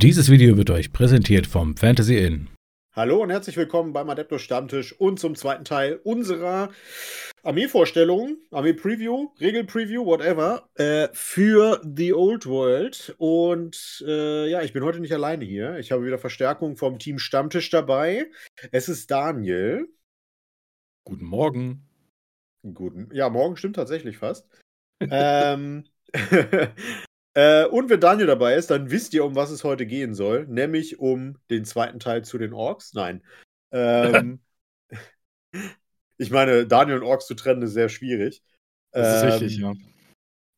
Dieses Video wird euch präsentiert vom Fantasy Inn. Hallo und herzlich willkommen beim Adeptus Stammtisch und zum zweiten Teil unserer Armeevorstellung, Armee-Preview, Regel-Preview, whatever, äh, für The Old World. Und äh, ja, ich bin heute nicht alleine hier. Ich habe wieder Verstärkung vom Team Stammtisch dabei. Es ist Daniel. Guten Morgen. Guten. Ja, morgen stimmt tatsächlich fast. ähm, äh, und wenn Daniel dabei ist, dann wisst ihr, um was es heute gehen soll, nämlich um den zweiten Teil zu den Orks. Nein. Ähm, ich meine, Daniel und Orks zu trennen ist sehr schwierig. Das ist richtig, ja.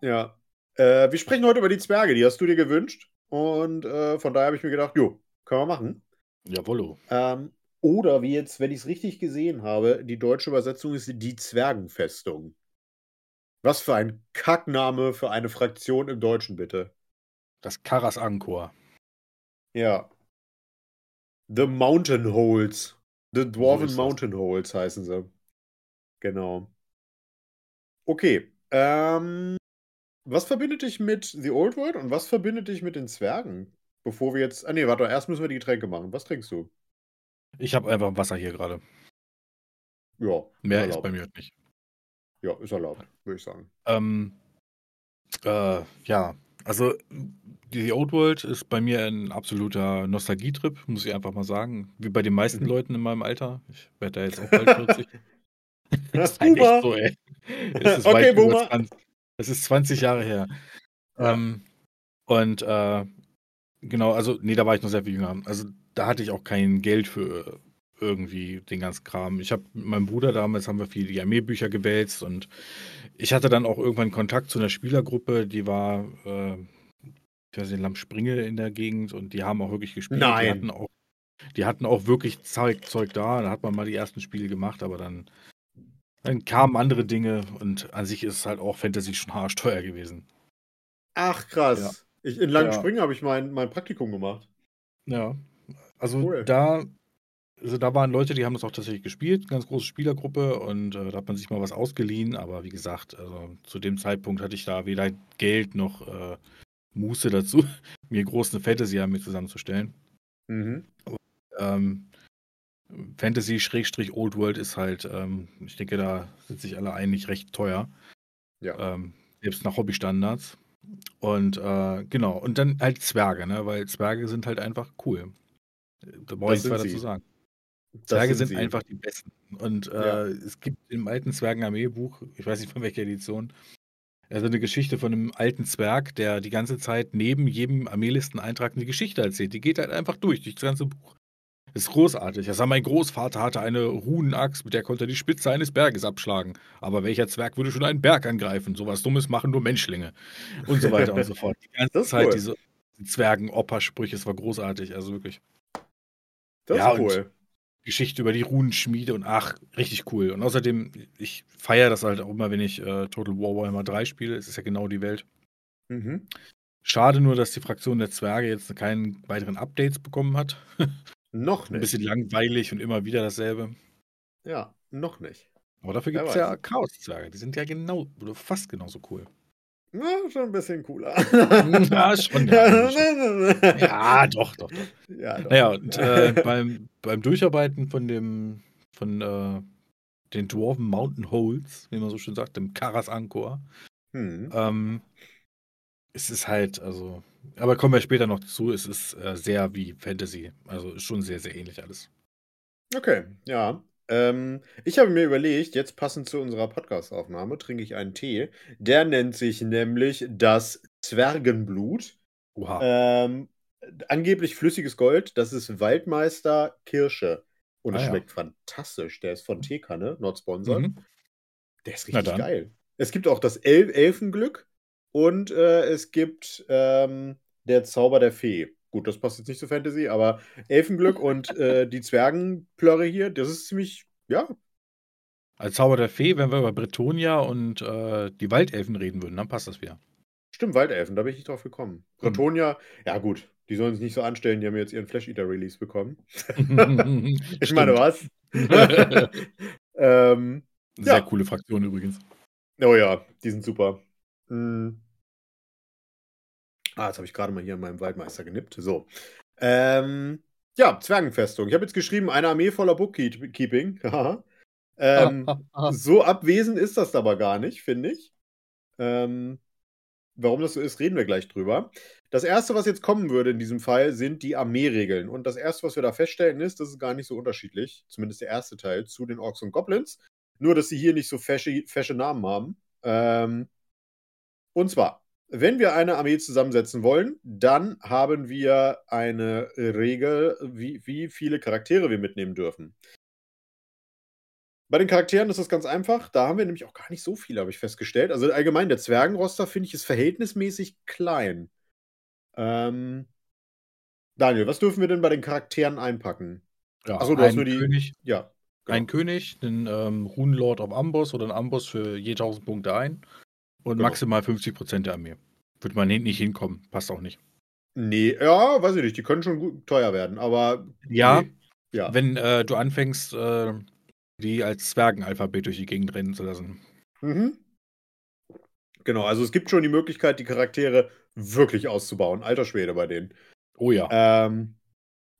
Ja. Äh, wir sprechen heute über die Zwerge, die hast du dir gewünscht. Und äh, von daher habe ich mir gedacht, jo, können wir machen. Jawollo. Ähm, oder wie jetzt, wenn ich es richtig gesehen habe, die deutsche Übersetzung ist die Zwergenfestung. Was für ein Kackname für eine Fraktion im Deutschen, bitte. Das Karas Angkor. Ja. The Mountain Holes. The Dwarven das. Mountain Holes heißen sie. Genau. Okay. Ähm, was verbindet dich mit The Old World und was verbindet dich mit den Zwergen? Bevor wir jetzt. Ah, nee, warte, erst müssen wir die Getränke machen. Was trinkst du? Ich habe einfach Wasser hier gerade. Ja. Mehr ist bei mir nicht. Ja, ist erlaubt, würde ich sagen. Ähm, äh, ja, also die Old World ist bei mir ein absoluter Nostalgietrip, muss ich einfach mal sagen. Wie bei den meisten Mhm. Leuten in meinem Alter. Ich werde da jetzt auch bald 40. Das ist halt echt so, ey. Es ist Okay, Boomer. 20, es ist 20 Jahre her. Ja. Ähm, und äh, genau, also, nee, da war ich noch sehr viel jünger. Also, da hatte ich auch kein Geld für irgendwie den ganzen Kram. Ich habe mit meinem Bruder damals haben wir viel die Armeebücher gewälzt und ich hatte dann auch irgendwann Kontakt zu einer Spielergruppe, die war, äh, ich weiß nicht, Lammspringe in der Gegend und die haben auch wirklich gespielt. Nein. Die hatten auch, die hatten auch wirklich Zeug, Zeug da. Da hat man mal die ersten Spiele gemacht, aber dann, dann kamen andere Dinge und an sich ist es halt auch Fantasy schon haarsteuer gewesen. Ach, krass. Ja. Ich, in Langen Ja. Springen habe ich mein, mein Praktikum gemacht. Ja. Also Cool. da, also da waren Leute, die haben das auch tatsächlich gespielt, ganz große Spielergruppe und äh, da hat man sich mal was ausgeliehen, aber wie gesagt, also zu dem Zeitpunkt hatte ich da weder Geld noch äh, Muße dazu, mir groß eine Fantasy-Armee zusammenzustellen. Mhm. Ähm, Fantasy Old World ist halt, ähm, ich denke, da sind sich alle einig, recht teuer. Ja. Ähm, selbst nach Hobbystandards. Und äh, genau, und dann halt Zwerge, ne? Weil Zwerge sind halt einfach cool. Da brauche ich nichts weiter zu sagen. Zwerge sind, sie. einfach die besten. Und äh, Ja. es gibt im alten Zwergenarmeebuch, ich weiß nicht von welcher Edition, also eine Geschichte von einem alten Zwerg, der die ganze Zeit neben jedem Armeelisteneintrag eine Geschichte erzählt. Die geht halt einfach durch, durch das ganze Buch. Das ist großartig. Er sagt, mein Großvater hatte eine Runenaxt, mit der konnte er die Spitze eines Berges abschlagen. Aber welcher Zwerg würde schon einen Berg angreifen? Sowas Dummes machen nur Menschlinge. Und so weiter und so fort. Die ganze Das ist Zeit cool. diese Zwergen-Oper-Sprüche, es war großartig, also wirklich. Das Ja, ist cool. Geschichte über die Runenschmiede und ach, richtig cool. Und außerdem, ich feiere das halt auch immer, wenn ich äh, Total War Warhammer 3 spiele. Es ist ja genau die Welt. Mhm. Schade nur, dass die Fraktion der Zwerge jetzt keinen weiteren Updates bekommen hat. Noch Ein nicht. bisschen langweilig und immer wieder dasselbe. Ja, noch nicht. Aber dafür gibt es ja. Chaos-Zwerge. Die sind ja genau oder fast genauso cool. Na, schon ein bisschen cooler. Ja, schon, ja, Ja, doch, doch, doch. ja, doch. Naja, und äh, beim, beim Durcharbeiten von dem, von äh, den Dwarven Mountain Holes, wie man so schön sagt, dem Karas Angkor, Hm. Ähm, es ist halt, also, aber kommen wir später noch zu, es ist äh, sehr wie Fantasy. Also ist schon sehr, sehr ähnlich alles. Okay, ja. Ähm, ich habe mir überlegt, jetzt passend zu unserer Podcast-Aufnahme trinke ich einen Tee. Der nennt sich nämlich das Zwergenblut. Oha. Ähm, angeblich flüssiges Gold. Das ist Waldmeister Kirsche. Und es Ah, ja. schmeckt fantastisch. Der ist von Teekanne, not sponsored. Mhm. Der ist richtig geil. Es gibt auch das El Elfenglück und äh, es gibt ähm, der Zauber der Fee. Gut, das passt jetzt nicht zu Fantasy, aber Elfenglück und äh, die Zwergenplörre hier, das ist ziemlich, ja, Als Zauber der Fee, wenn wir über Bretonia und äh, die Waldelfen reden würden, dann passt das wieder. stimmt, Waldelfen, da bin ich nicht drauf gekommen. Bretonia, ja gut, die sollen sich nicht so anstellen, die haben jetzt ihren Flash Eater Release bekommen. Ich meine, was? ähm, Sehr Ja. coole Fraktion übrigens. oh ja, die sind super. Mm. Ah, jetzt habe ich gerade mal hier an meinem Waldmeister genippt. So. Ähm, ja, Zwergenfestung. Ich habe jetzt geschrieben, eine Armee voller Bookkeeping. ähm, so abwesend ist das aber gar nicht, finde ich. Ähm, warum das so ist, reden wir gleich drüber. Das erste, was jetzt kommen würde in diesem Fall, sind die Armeeregeln. Und das erste, was wir da feststellen, ist, das ist gar nicht so unterschiedlich, zumindest der erste Teil, zu den Orks und Goblins. Nur, dass sie hier nicht so fesche, fesche Namen haben. Ähm, und zwar, wenn wir eine Armee zusammensetzen wollen, dann haben wir eine Regel, wie, wie viele Charaktere wir mitnehmen dürfen. Bei den Charakteren ist das ganz einfach. Da haben wir nämlich auch gar nicht so viele, habe ich festgestellt. Also allgemein, der Zwergenroster, finde ich, ist verhältnismäßig klein. Ähm, Daniel, was dürfen wir denn bei den Charakteren einpacken? Ja, Achso, du hast nur die. König, ja. Genau. Ein König, einen ähm, Runenlord of Amboss oder einen Amboss für je 1000 Punkte ein und genau. maximal 50% der Armee. Würde man nicht hinkommen, passt auch nicht. Nee, ja, weiß ich nicht, die können schon gut teuer werden, aber. Ja, nee. ja. wenn äh, du anfängst, äh, die als Zwergenalphabet durch die Gegend rennen zu lassen. Mhm. Genau, also es gibt schon die Möglichkeit, die Charaktere wirklich auszubauen. Alter Schwede bei denen. Oh ja. Ähm,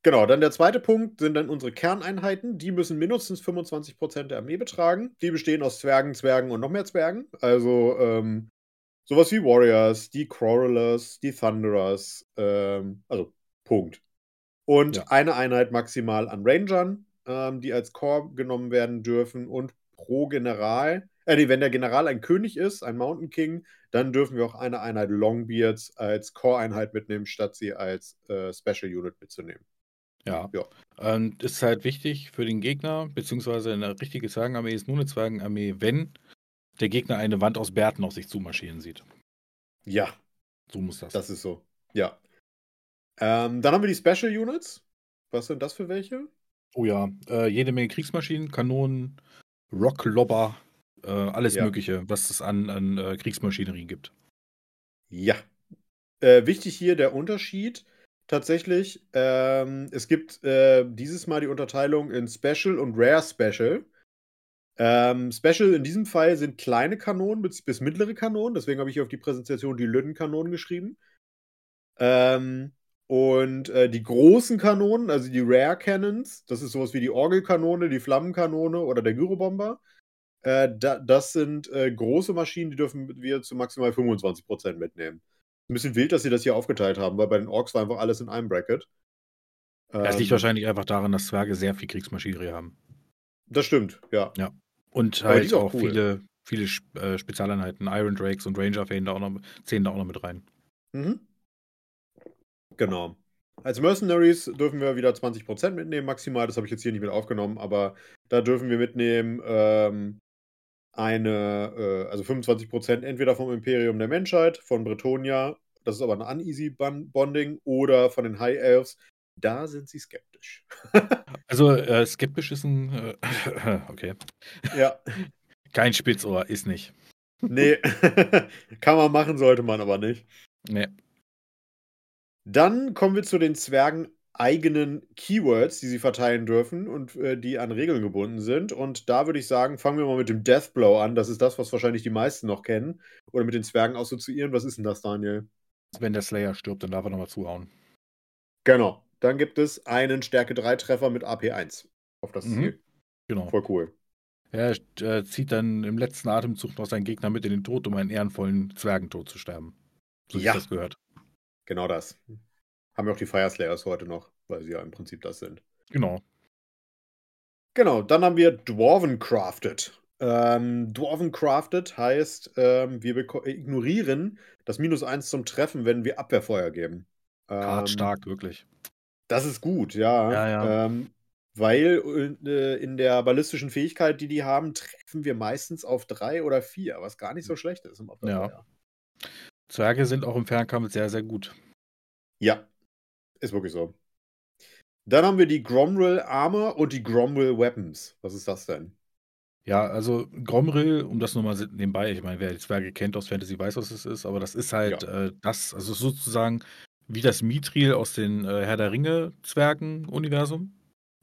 genau, dann der zweite Punkt sind dann unsere Kerneinheiten. Die müssen mindestens 25% der Armee betragen. Die bestehen aus Zwergen, Zwergen und noch mehr Zwergen. Also ähm, sowas wie Warriors, die Quarrelers, die Thunderers. Ähm, also Punkt. Und ja. eine Einheit maximal an Rangern, ähm, die als Core genommen werden dürfen. Und pro General äh, nee, wenn der General ein König ist, ein Mountain King, dann dürfen wir auch eine Einheit Longbeards als Core-Einheit mitnehmen, statt sie als äh, Special Unit mitzunehmen. Ja. ja. Und ist halt wichtig für den Gegner, beziehungsweise eine richtige Zwergenarmee ist nur eine Zwergenarmee, wenn der Gegner eine Wand aus Bärten auf sich zumarschieren sieht. Ja. So muss das. Das ist so. Ja. Ähm, dann haben wir die Special Units. Was sind das für welche? Oh ja, äh, jede Menge Kriegsmaschinen, Kanonen, Rocklobber, äh, alles ja. Mögliche, was es an, an äh, Kriegsmaschinerie gibt. Ja. Äh, wichtig hier der Unterschied tatsächlich. Ähm, es gibt äh, dieses Mal die Unterteilung in Special und Rare Special. Ähm, Special in diesem Fall sind kleine Kanonen bis, bis mittlere Kanonen, deswegen habe ich hier auf die Präsentation die Lüttenkanonen geschrieben. Ähm, und äh, die großen Kanonen, also die Rare Cannons, das ist sowas wie die Orgelkanone, die Flammenkanone oder der Gyrobomber. Äh, da, das sind äh, große Maschinen, die dürfen wir zu maximal 25% mitnehmen. Ein bisschen wild, dass sie das hier aufgeteilt haben, weil bei den Orks war einfach alles in einem Bracket. Das liegt ähm, wahrscheinlich einfach daran, dass Zwerge sehr viel Kriegsmaschinerie haben. Das stimmt, ja. Ja. Und halt auch, cool. viele, viele äh, Spezialeinheiten, Iron Drakes und Ranger zählen da auch noch, zählen da auch noch mit rein. Mhm. Genau. Als Mercenaries dürfen wir wieder 20% mitnehmen, maximal. Das habe ich jetzt hier nicht mit aufgenommen, aber da dürfen wir mitnehmen ähm, eine, äh, also 25% entweder vom Imperium der Menschheit, von Bretonia, das ist aber ein Uneasy Bonding, oder von den High Elves. Da sind sie skeptisch. also äh, skeptisch ist ein, äh, okay. Ja. Kein Spitzohr, ist nicht. Nee, kann man machen, sollte man aber nicht. Nee. Dann kommen wir zu den Zwergen eigenen Keywords, die sie verteilen dürfen und äh, die an Regeln gebunden sind. Und da würde ich sagen, fangen wir mal mit dem Deathblow an. Das ist das, was wahrscheinlich die meisten noch kennen. Oder mit den Zwergen assoziieren. Was ist denn das, Daniel? Wenn der Slayer stirbt, dann darf er nochmal zuhauen. Genau. Dann gibt es einen Stärke 3 Treffer mit AP1 auf das mhm. Ziel. Genau. Voll cool. Er äh, zieht dann im letzten Atemzug noch seinen Gegner mit in den Tod, um einen ehrenvollen Zwergentod zu sterben. So ja. das gehört. Genau das. Haben wir auch die Fire Slayers heute noch, weil sie ja im Prinzip das sind. Genau. Genau, dann haben wir Dwarven Crafted. Ähm, Dwarven Crafted heißt, ähm, wir ignorieren das Minus 1 zum Treffen, wenn wir Abwehrfeuer geben. Ähm, stark, wirklich. Das ist gut, ja. ja, ja. Ähm, weil äh, in der ballistischen Fähigkeit, die die haben, treffen wir meistens auf 3 oder 4, was gar nicht so schlecht ist im Abwehrfeuer. Ja. Zwerge sind auch im Fernkampf sehr, sehr gut. Ja, ist wirklich so. Dann haben wir die Gromrill Armor und die Gromrill Weapons. Was ist das denn? Ja, also Gromrill, um das nochmal nebenbei, ich meine, wer die Zwerge kennt aus Fantasy weiß, was es ist, aber das ist halt ja. äh, das, also sozusagen wie das Mithril aus den äh, Herr der Ringe-Zwergen-Universum.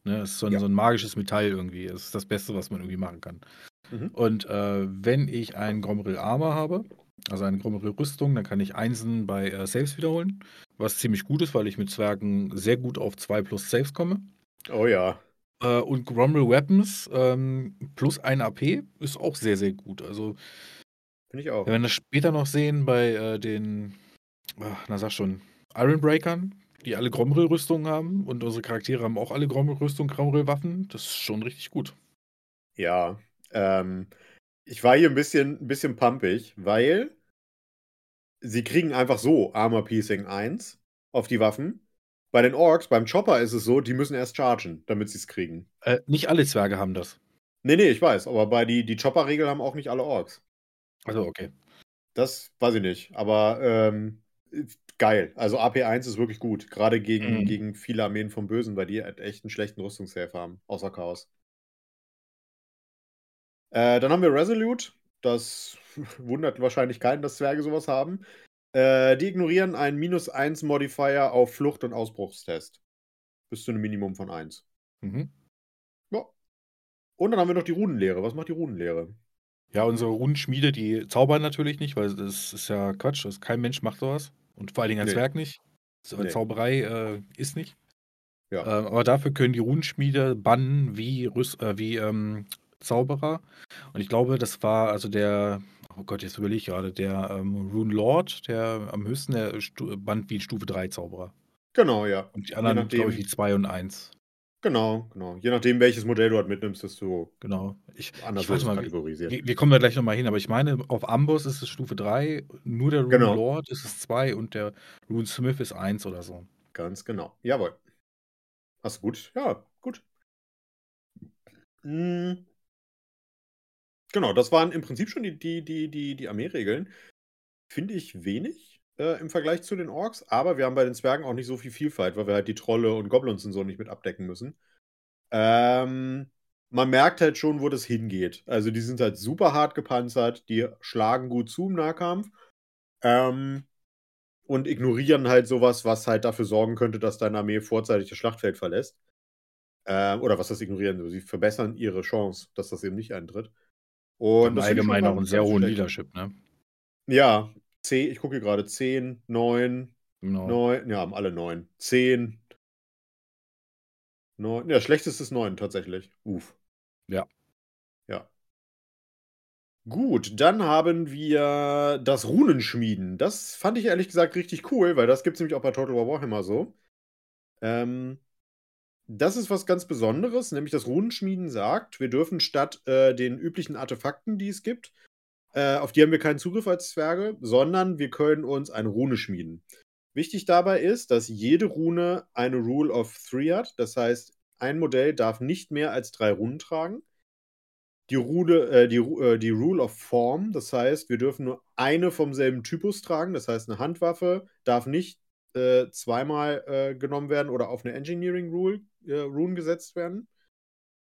Ne, ist so ein, ja. so ein magisches Metall irgendwie. Das ist das Beste, was man irgendwie machen kann. Mhm. Und äh, wenn ich einen Gromrill Armor habe, Also eine grommere Rüstung, dann kann ich Einsen bei äh, Saves wiederholen, was ziemlich gut ist, weil ich mit Zwergen sehr gut auf 2 plus Saves komme. Oh ja. Äh, und Grommel Weapons ähm, plus ein AP ist auch sehr, sehr gut. Also, Finde ich auch. wenn wir das später noch sehen bei äh, den, ach, na sag schon, Ironbreakern, die alle Gromril-Rüstungen haben und unsere Charaktere haben auch alle Gromril-Rüstungen, Gromril-Waffen, das ist schon richtig gut. Ja. Ähm, ich war hier ein bisschen, ein bisschen pumpig, weil sie kriegen einfach so Armor Piecing 1 auf die Waffen. Bei den Orks, beim Chopper ist es so, die müssen erst chargen, damit sie es kriegen. Äh, nicht alle Zwerge haben das. Nee, nee, ich weiß, aber bei die, die Chopper-Regel haben auch nicht alle Orks. Also, okay. Das weiß ich nicht, aber ähm, geil. Also AP1 ist wirklich gut, gerade gegen, Mhm. gegen viele Armeen vom Bösen, weil die halt echt einen schlechten Rüstungssave haben, außer Chaos. Äh, dann haben wir Resolute. Das wundert wahrscheinlich keinen, dass Zwerge sowas haben. Äh, die ignorieren einen minus 1 Modifier auf Flucht- und Ausbruchstest. Bis zu einem Minimum von 1. Mhm. Ja. Und dann haben wir noch die Runenlehre. Was macht die Runenlehre? Ja, unsere Runenschmiede, die zaubern natürlich nicht, weil das ist ja Quatsch. Das, kein Mensch macht sowas. Und vor allen Dingen ein Nee. Zwerg nicht. So, Nee. Zauberei äh, ist nicht. Ja. Ähm, aber dafür können die Runenschmiede bannen wie, Rüs äh, wie ähm, Zauberer. Und ich glaube, das war also der, oh Gott, jetzt überlege ich gerade, der ähm, Rune Lord, der am höchsten der Stu bannt wie Stufe 3 Zauberer. Genau, ja. Und die anderen, glaube ich, wie 2 und 1. Genau, genau. Je nachdem, welches Modell du halt mitnimmst, desto Genau. Ich, anders ich mal, kategorisiert. wir, wir kommen da gleich nochmal hin, aber ich meine, auf Amboss ist es Stufe 3, nur der Rune Genau. Lord ist es 2 und der Rune Smith ist 1 oder so. Ganz genau. Jawohl. Hast du gut? Ja, gut. Mm. Genau, das waren im Prinzip schon die, die, die, die, die Armeeregeln. Finde ich wenig äh, im Vergleich zu den Orks, aber wir haben bei den Zwergen auch nicht so viel Vielfalt, weil wir halt die Trolle und Goblins und so nicht mit abdecken müssen. Ähm, man merkt halt schon, wo das hingeht. Also die sind halt super hart gepanzert, die schlagen gut zu im Nahkampf. Ähm, und ignorieren halt sowas, was halt dafür sorgen könnte, dass deine Armee vorzeitig das Schlachtfeld verlässt. Ähm, oder was das ignorieren? Sie verbessern ihre Chance, dass das eben nicht eintritt. Und Allgemeinen auch einen sehr hohen. Leadership, ne? Ja, 10, ich gucke hier gerade 10, 9, Genau. 9, ja, haben alle 9. 10, 9, ja, schlechtestes ist 9 tatsächlich. Uff. Ja. Ja. Gut, dann haben wir das Runenschmieden. Das fand ich ehrlich gesagt richtig cool, weil das gibt es nämlich auch bei Total War Warhammer so. Ähm, das ist was ganz Besonderes, nämlich das Runenschmieden sagt, wir dürfen statt äh, den üblichen Artefakten, die es gibt, äh, auf die haben wir keinen Zugriff als Zwerge, sondern wir können uns eine Rune schmieden. Wichtig dabei ist, dass jede Rune eine Rule of Three hat. Das heißt, ein Modell darf nicht mehr als drei Runen tragen. Die, Rune, äh, die, äh, die Rule of Form, das heißt, wir dürfen nur eine vom selben Typus tragen. Das heißt, eine Handwaffe darf nicht äh, zweimal äh, genommen werden oder auf eine Engineering Rule, äh, Rune gesetzt werden.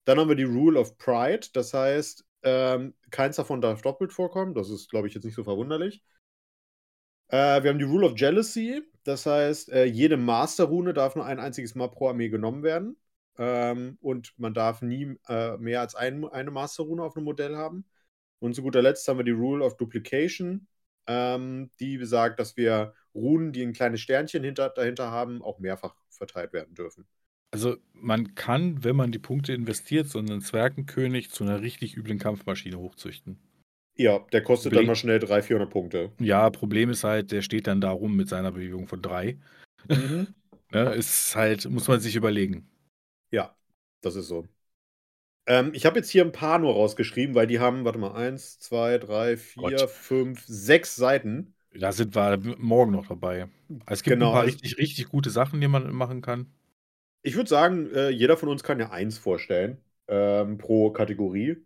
Dann haben wir die Rule of Pride, das heißt, ähm, keins davon darf doppelt vorkommen. Das ist, glaube ich, jetzt nicht so verwunderlich. Äh, wir haben die Rule of Jealousy, das heißt, äh, jede Master-Rune darf nur ein einziges Mal pro Armee genommen werden. Ähm, und man darf nie äh, mehr als ein, eine Master-Rune auf einem Modell haben. Und zu guter Letzt haben wir die Rule of Duplication, ähm, die besagt, dass wir Runen, die ein kleines Sternchen hinter, dahinter haben, auch mehrfach verteilt werden dürfen. Also man kann, wenn man die Punkte investiert, so einen Zwergenkönig zu einer richtig üblen Kampfmaschine hochzüchten. Ja, der kostet Blick. dann mal schnell 300, 400 Punkte. Ja, Problem ist halt, der steht dann da rum mit seiner Bewegung von drei. Mhm. Ne, ist halt, muss man sich überlegen. Ja, das ist so. Ähm, ich habe jetzt hier ein paar nur rausgeschrieben, weil die haben, warte mal, eins, zwei, drei, vier, Gott. fünf, sechs Seiten. Da sind wir morgen noch dabei. Also es gibt Genau, ein paar richtig, richtig gute Sachen, die man machen kann. Ich würde sagen, äh, jeder von uns kann ja eins vorstellen ähm, pro Kategorie.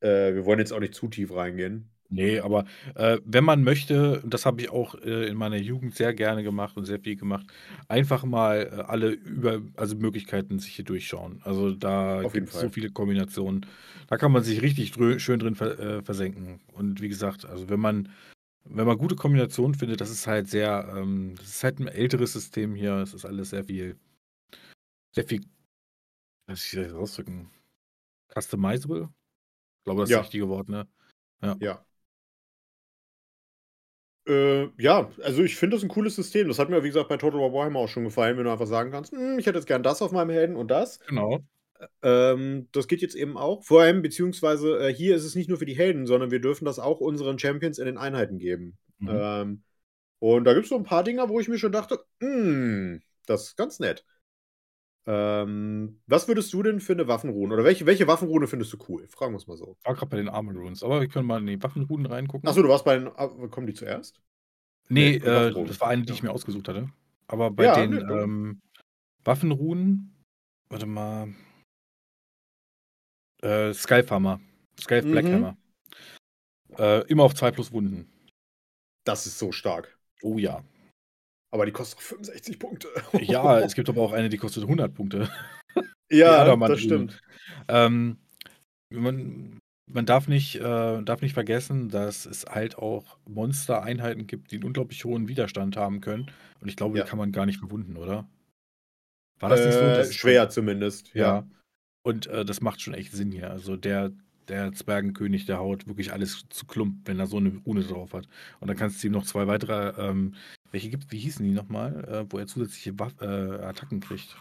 Äh, wir wollen jetzt auch nicht zu tief reingehen. Nee, aber äh, wenn man möchte, das habe ich auch äh, in meiner Jugend sehr gerne gemacht und sehr viel gemacht, einfach mal äh, alle über, also Möglichkeiten sich hier durchschauen. Also da gibt es so viele Kombinationen. Da kann man sich richtig drö schön drin ver äh, versenken. Und wie gesagt, also wenn man, wenn man gute Kombinationen findet, das ist halt sehr, ähm, das ist halt ein älteres System hier. Es ist alles sehr viel, sehr viel, was ich das ausdrücken, customizable. Ich glaube, das ist Ja. das richtige Wort, ne? Ja. Äh, ja, also ich finde das ein cooles System. Das hat mir, wie gesagt, bei Total War Warhammer auch schon gefallen, wenn du einfach sagen kannst, hm, ich hätte jetzt gern das auf meinem Helden und das. Genau. Ähm, das geht jetzt eben auch. Vor allem, beziehungsweise äh, hier ist es nicht nur für die Helden, sondern wir dürfen das auch unseren Champions in den Einheiten geben. Mhm. Ähm, und da gibt es so ein paar Dinger, wo ich mir schon dachte, hm, das ist ganz nett. Ähm, was würdest du denn für eine Waffenrune? Oder welche, welche Waffenrune findest du cool? Fragen wir es mal so. Ich war gerade bei den Armor Runes, aber wir können mal in die Waffenrunen reingucken. Achso, du warst bei den. ah, Kommen die zuerst? Nee, Nee, äh, das war eine, die ich mir ausgesucht hatte. Aber bei Ja, den nee, ähm, Waffenrunen, warte mal. Äh, Skyfarmer. Sky Mhm. Blackhammer. Äh, immer auf 2 plus Wunden. Das ist so stark. Oh ja. Aber die kostet auch 65 Punkte. Ja, es gibt aber auch eine, die kostet 100 Punkte. ja, das stimmt. Ähm, man, man darf nicht, äh, darf nicht vergessen, dass es halt auch Monstereinheiten gibt, die einen unglaublich hohen Widerstand haben können. Und ich glaube, Ja. die kann man gar nicht verwunden, oder? War das nicht so? Äh, Das ist- schwer zumindest. Ja. Ja. Und äh, das macht schon echt Sinn hier. Also der, der Zwergenkönig, der haut wirklich alles zu Klump, wenn er so eine Rune drauf hat. Und dann kannst du ihm noch zwei weitere, ähm, welche gibt wie hießen die nochmal, äh, wo er zusätzliche Waff äh, Attacken kriegt.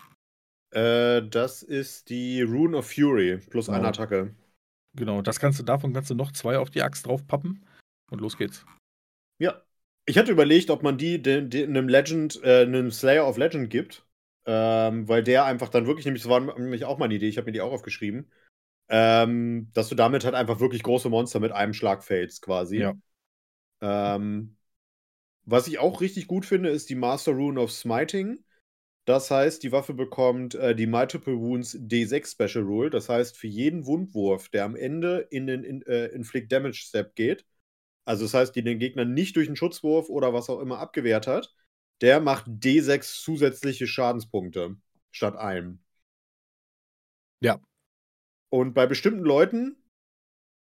Äh, das ist die Rune of Fury plus Genau. eine Attacke. Genau, das kannst du, davon kannst du noch zwei auf die Axt draufpappen und los geht's. Ja. Ich hatte überlegt, ob man die, den, den, einem Legend, äh, einem Slayer of Legend gibt. Ähm, weil der einfach dann wirklich, nämlich, das war nämlich auch meine Idee, ich habe mir die auch aufgeschrieben, ähm, dass du damit halt einfach wirklich große Monster mit einem Schlag fällst, quasi. Ja. Ähm, was ich auch richtig gut finde, ist die Master Rune of Smiting. Das heißt, die Waffe bekommt äh, die Multiple Wounds D6 Special Rule. Das heißt, für jeden Wundwurf, der am Ende in den in, äh, Inflict Damage Step geht, also das heißt, die den Gegner nicht durch einen Schutzwurf oder was auch immer abgewehrt hat, der macht D6 zusätzliche Schadenspunkte statt einem. Ja. Und bei bestimmten Leuten,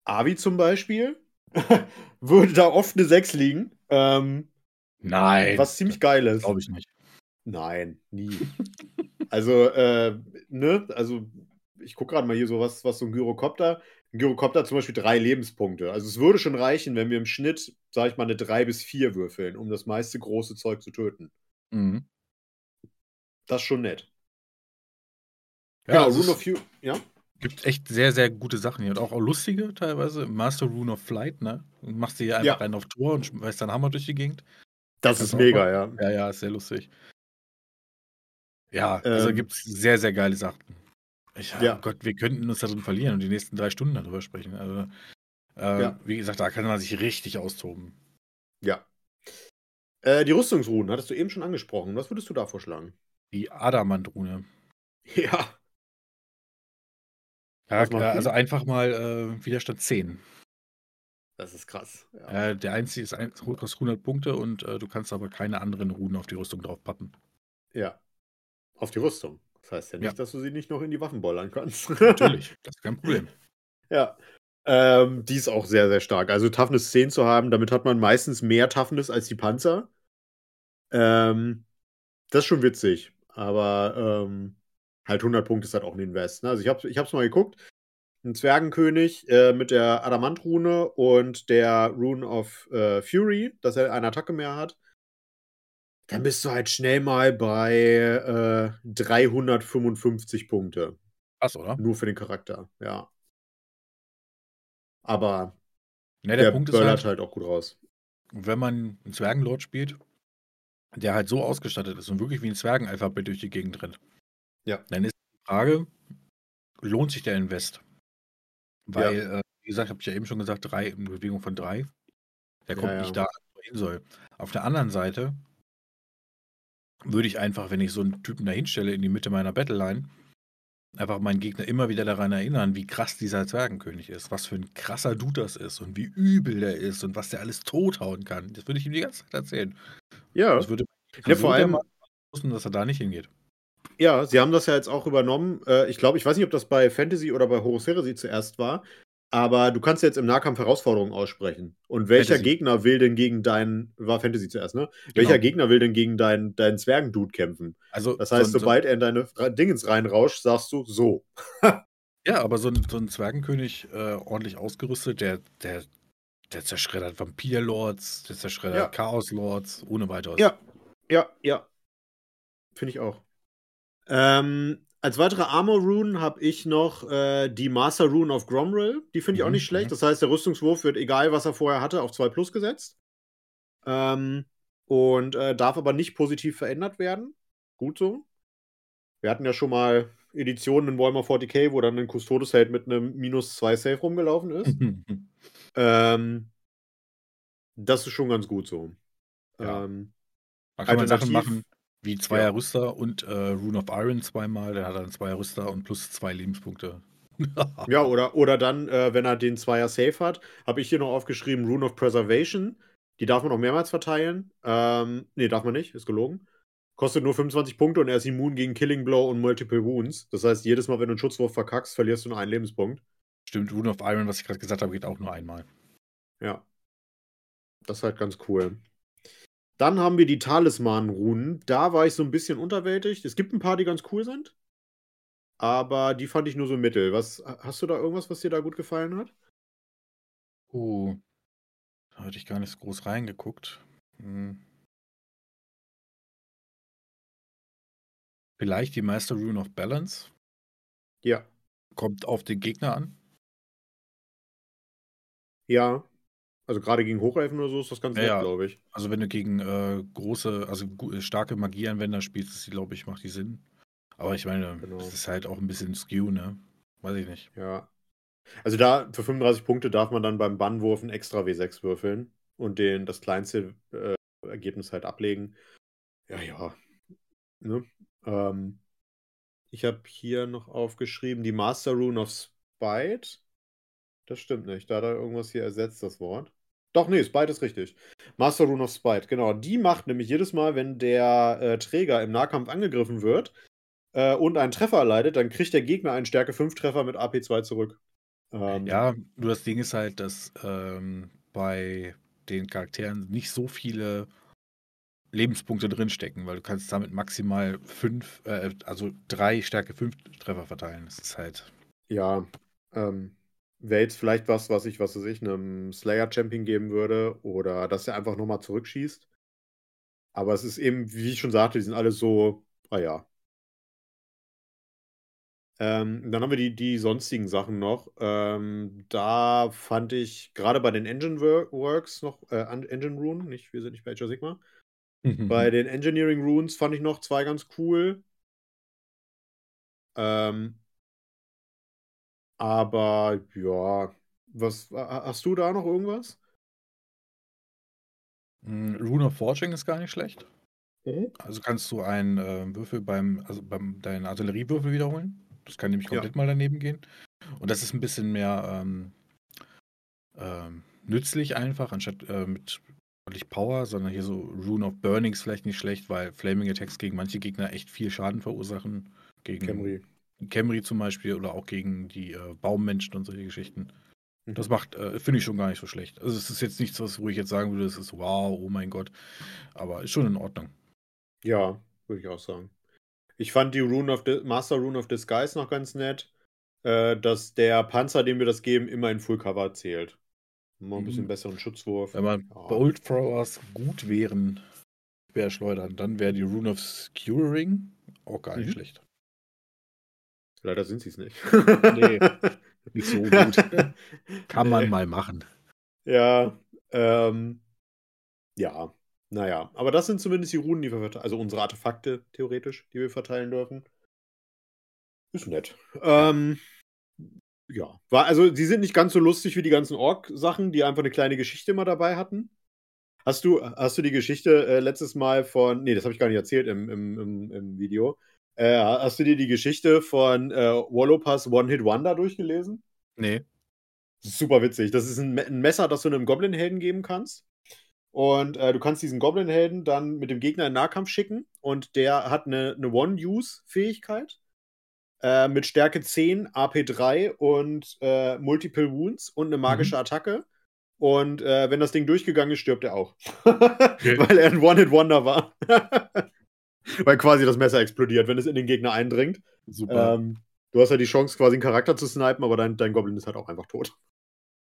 Avi zum Beispiel, würde da oft eine 6 liegen. Ähm, Nein. was ziemlich geil ist. Glaube ich nicht. Nein, nie. also, äh, ne, also ich gucke gerade mal hier so was, was so ein Gyrokopter. Ein Gyrokopter hat zum Beispiel drei Lebenspunkte. Also es würde schon reichen, wenn wir im Schnitt, sag ich mal, eine 3 bis 4 würfeln, um das meiste große Zeug zu töten. Mhm. Das ist schon nett. Ja, genau, also Rune of Few. Ja? Gibt echt sehr, sehr gute Sachen hier und auch, auch lustige teilweise. Master Rune of Flight, ne? Und machst dir hier Ja. einfach einen auf Tor und schmeißt deinen Hammer durch die Gegend. Das ist ist mega, ja. Ja, ja, ist sehr lustig. Ja, also Ähm. gibt es sehr, sehr geile Sachen. Ich, Ja. oh Gott, wir könnten uns da drin verlieren und die nächsten drei Stunden darüber sprechen. Also, äh, Ja. wie gesagt, da kann man sich richtig austoben. Ja. Äh, die Rüstungsruhen hattest du eben schon angesprochen. Was würdest du da vorschlagen? Die Adamant-Rune. Ja. Ja, die? also einfach mal äh, Widerstand 10. Das ist krass. Ja. Äh, der einzige ist ein, kostet 100 Punkte und äh, du kannst aber keine anderen Runen auf die Rüstung draufpappen. ja. Auf die Rüstung. Das heißt ja nicht, Ja. dass du sie nicht noch in die Waffen bollern kannst. Natürlich, das ist kein Problem. Ja. Ähm, die ist auch sehr, sehr stark. Also Toughness 10 zu haben, damit hat man meistens mehr Toughness als die Panzer. Ähm, das ist schon witzig. Aber ähm, halt 100 Punkte ist halt auch ein Invest. Ne? Also ich habe ich hab's mal geguckt. Ein Zwergenkönig äh, mit der Adamant-Rune und der Rune of äh, Fury, dass er eine Attacke mehr hat. Dann bist du halt schnell mal bei äh, 355 Punkte. Krass, oder? Nur für den Charakter, ja. Aber Ne, der, der, Punkt ist halt, halt auch gut raus. wenn man einen Zwergenlord spielt, der halt so ausgestattet ist und wirklich wie ein Zwergenalphabet durch die Gegend rennt, Ja. dann ist die Frage, lohnt sich der Invest? Weil, äh, wie gesagt, habe ich ja eben schon gesagt, drei, eine Bewegung von drei. Der Ja, kommt ja. nicht da, wo er hin soll. Auf der anderen Seite würde ich einfach, wenn ich so einen Typen da hinstelle in die Mitte meiner Battleline, einfach meinen Gegner immer wieder daran erinnern, wie krass dieser Zwergenkönig ist, was für ein krasser Dude das ist und wie übel der ist und was der alles tothauen kann. Das würde ich ihm die ganze Zeit erzählen. Ja, Das würde ja vor allem, wissen, dass er da nicht hingeht. Ja, sie haben das ja jetzt auch übernommen. Äh, ich glaube, ich weiß nicht, ob das bei Fantasy oder bei Horus Heresy zuerst war, aber du kannst jetzt im Nahkampf Herausforderungen aussprechen. Und welcher Fantasy. Gegner will denn gegen deinen, war Fantasy zuerst, ne? Welcher Genau. Gegner will denn gegen deinen, deinen Zwergendude kämpfen? Also, Das heißt, so, sobald er in deine Dingens reinrauscht, sagst du so. Ja, aber so ein, so ein Zwergenkönig äh, ordentlich ausgerüstet, der, der Der zerschreddert Vampirlords, der zerschreddert Ja. Chaos-Lords, ohne weiteres. Ja, ja, ja. Finde ich auch. Ähm, als weitere Armor-Rune habe ich noch äh, die Master Rune of Gromril. Die finde ich auch Mhm, nicht schlecht. Das heißt, der Rüstungswurf wird, egal was er vorher hatte, auf 2 Plus gesetzt. Ähm, und äh, darf aber nicht positiv verändert werden. Gut so. Wir hatten ja schon mal Editionen in Warhammer 40k, wo dann ein Custodes-Held mit einem minus 2 Safe rumgelaufen ist. ähm, das ist schon ganz gut so. Ja. Ähm, Man kann mal Sachen Alternativ- machen wie Zweier Rüster und äh, Rune of Iron zweimal. Dann hat er einen Zweier Rüster und plus zwei Lebenspunkte. Ja, oder, oder dann, äh, wenn er den Zweier Safe hat, habe ich hier noch aufgeschrieben Rune of Preservation. Die darf man auch mehrmals verteilen. Ähm, nee, darf man nicht, ist gelogen. Kostet nur 25 Punkte und er ist immun gegen Killing Blow und Multiple Wounds. Das heißt, jedes Mal, wenn du einen Schutzwurf verkackst, verlierst du nur einen Lebenspunkt. Stimmt, Rune of Iron, was ich gerade gesagt habe, geht auch nur einmal. Ja. Das ist halt ganz cool. Dann haben wir die Talisman-Runen. Da war ich so ein bisschen unterwältigt. Es gibt ein paar, die ganz cool sind. Aber die fand ich nur so mittel. Was, hast du da irgendwas, was dir da gut gefallen hat? Oh, da hatte ich gar nicht so groß reingeguckt. Hm. Vielleicht die Master Rune of Balance. Ja. Kommt auf den Gegner an. Ja. Also gerade gegen Hochelfen oder so ist das ganz Ja, nett, ja. glaube ich. Also wenn du gegen äh, große, also gu- starke Magieanwender spielst, ist die, glaube ich, macht die Sinn. Aber ich meine, Genau. das ist halt auch ein bisschen skew, ne? Weiß ich nicht. Ja. Also da für 35 Punkte darf man dann beim Bannwurf ein extra W6 würfeln und den, das kleinste äh, Ergebnis halt ablegen. Ja, ja. Ne? Ähm, ich habe hier noch aufgeschrieben, die Master Rune of Spite. Das stimmt nicht. Da hat er irgendwas hier ersetzt, das Wort. Doch, nee, Spite ist richtig. Master Rune of Spite, genau. Die macht nämlich jedes Mal, wenn der äh, Träger im Nahkampf angegriffen wird äh, und einen Treffer erleidet, dann kriegt der Gegner einen Stärke 5 Treffer mit AP2 zurück. Ähm, Ja, nur das Ding ist halt, dass ähm, bei den Charakteren nicht so viele Lebenspunkte drinstecken, weil du kannst damit maximal fünf, äh, also drei Stärke fünf Treffer verteilen. Das ist halt. Ja, ähm, wäre jetzt vielleicht was, was ich, was weiß ich, einem Slayer-Champion geben würde oder dass er einfach nochmal zurückschießt. Aber es ist eben, wie ich schon sagte, die sind alle so, ah ja. Ähm, dann haben wir die, die sonstigen Sachen noch. Ähm, da fand ich gerade bei den Engine Wor- Works noch, äh, Engine Rune, nicht, wir sind nicht bei Age Sigma. Bei den Engineering Runes fand ich noch zwei ganz cool. Ähm, aber ja, was ha- hast du da noch irgendwas? Mm, Rune of Forging ist gar nicht schlecht. Also kannst du einen äh, Würfel beim, also beim deinen Artilleriewürfel wiederholen. Das kann nämlich Ja. komplett mal daneben gehen. Und das ist ein bisschen mehr ähm, ähm, nützlich einfach, anstatt äh, mit ordentlich Power, sondern hier so Rune of Burning ist vielleicht nicht schlecht, weil Flaming Attacks gegen manche Gegner echt viel Schaden verursachen. Gegen Camry. Camry zum Beispiel oder auch gegen die äh, Baummenschen und solche Geschichten. Mhm. Das macht, äh, finde ich schon gar nicht so schlecht. Also es ist jetzt nichts, was, wo ich jetzt sagen würde, es ist wow, oh mein Gott. Aber ist schon in Ordnung. Ja, würde ich auch sagen. Ich fand die Rune of Di- Master Rune of Disguise noch ganz nett, äh, dass der Panzer, dem wir das geben, immer in Full Cover zählt. Mal ein bisschen Mhm. besseren Schutzwurf. Wenn man Ja. Bolt Throwers gut wären, wäre schleudern, dann wäre die Rune of Skewering auch gar nicht Mhm. schlecht. Leider sind sie es nicht. Nee, nicht so gut. Kann man Nee. mal machen. Ja, ähm, ja, naja. Aber das sind zumindest die Runen, die wir verteilen, also unsere Artefakte, theoretisch, die wir verteilen dürfen. Ist nett. Ähm, ja, war, also die sind nicht ganz so lustig wie die ganzen Ork-Sachen, die einfach eine kleine Geschichte immer dabei hatten. Hast du, hast du die Geschichte äh, letztes Mal von, nee, das habe ich gar nicht erzählt im, im, im, im Video. Äh, hast du dir die Geschichte von äh, Wallopas One-Hit-Wonder durchgelesen? Nee. Super witzig. Das ist ein, ein Messer, das du einem Goblin-Helden geben kannst. Und äh, du kannst diesen Goblin-Helden dann mit dem Gegner in Nahkampf schicken. Und der hat eine, eine One-Use-Fähigkeit. Äh, mit Stärke 10, AP3 und äh, Multiple Wounds und eine magische Attacke. Und äh, wenn das Ding durchgegangen ist, stirbt er auch. Weil er ein One-Hit-Wonder war. Weil quasi das Messer explodiert, wenn es in den Gegner eindringt. Super. Ähm, du hast ja die Chance, quasi einen Charakter zu snipen, aber dein, dein Goblin ist halt auch einfach tot.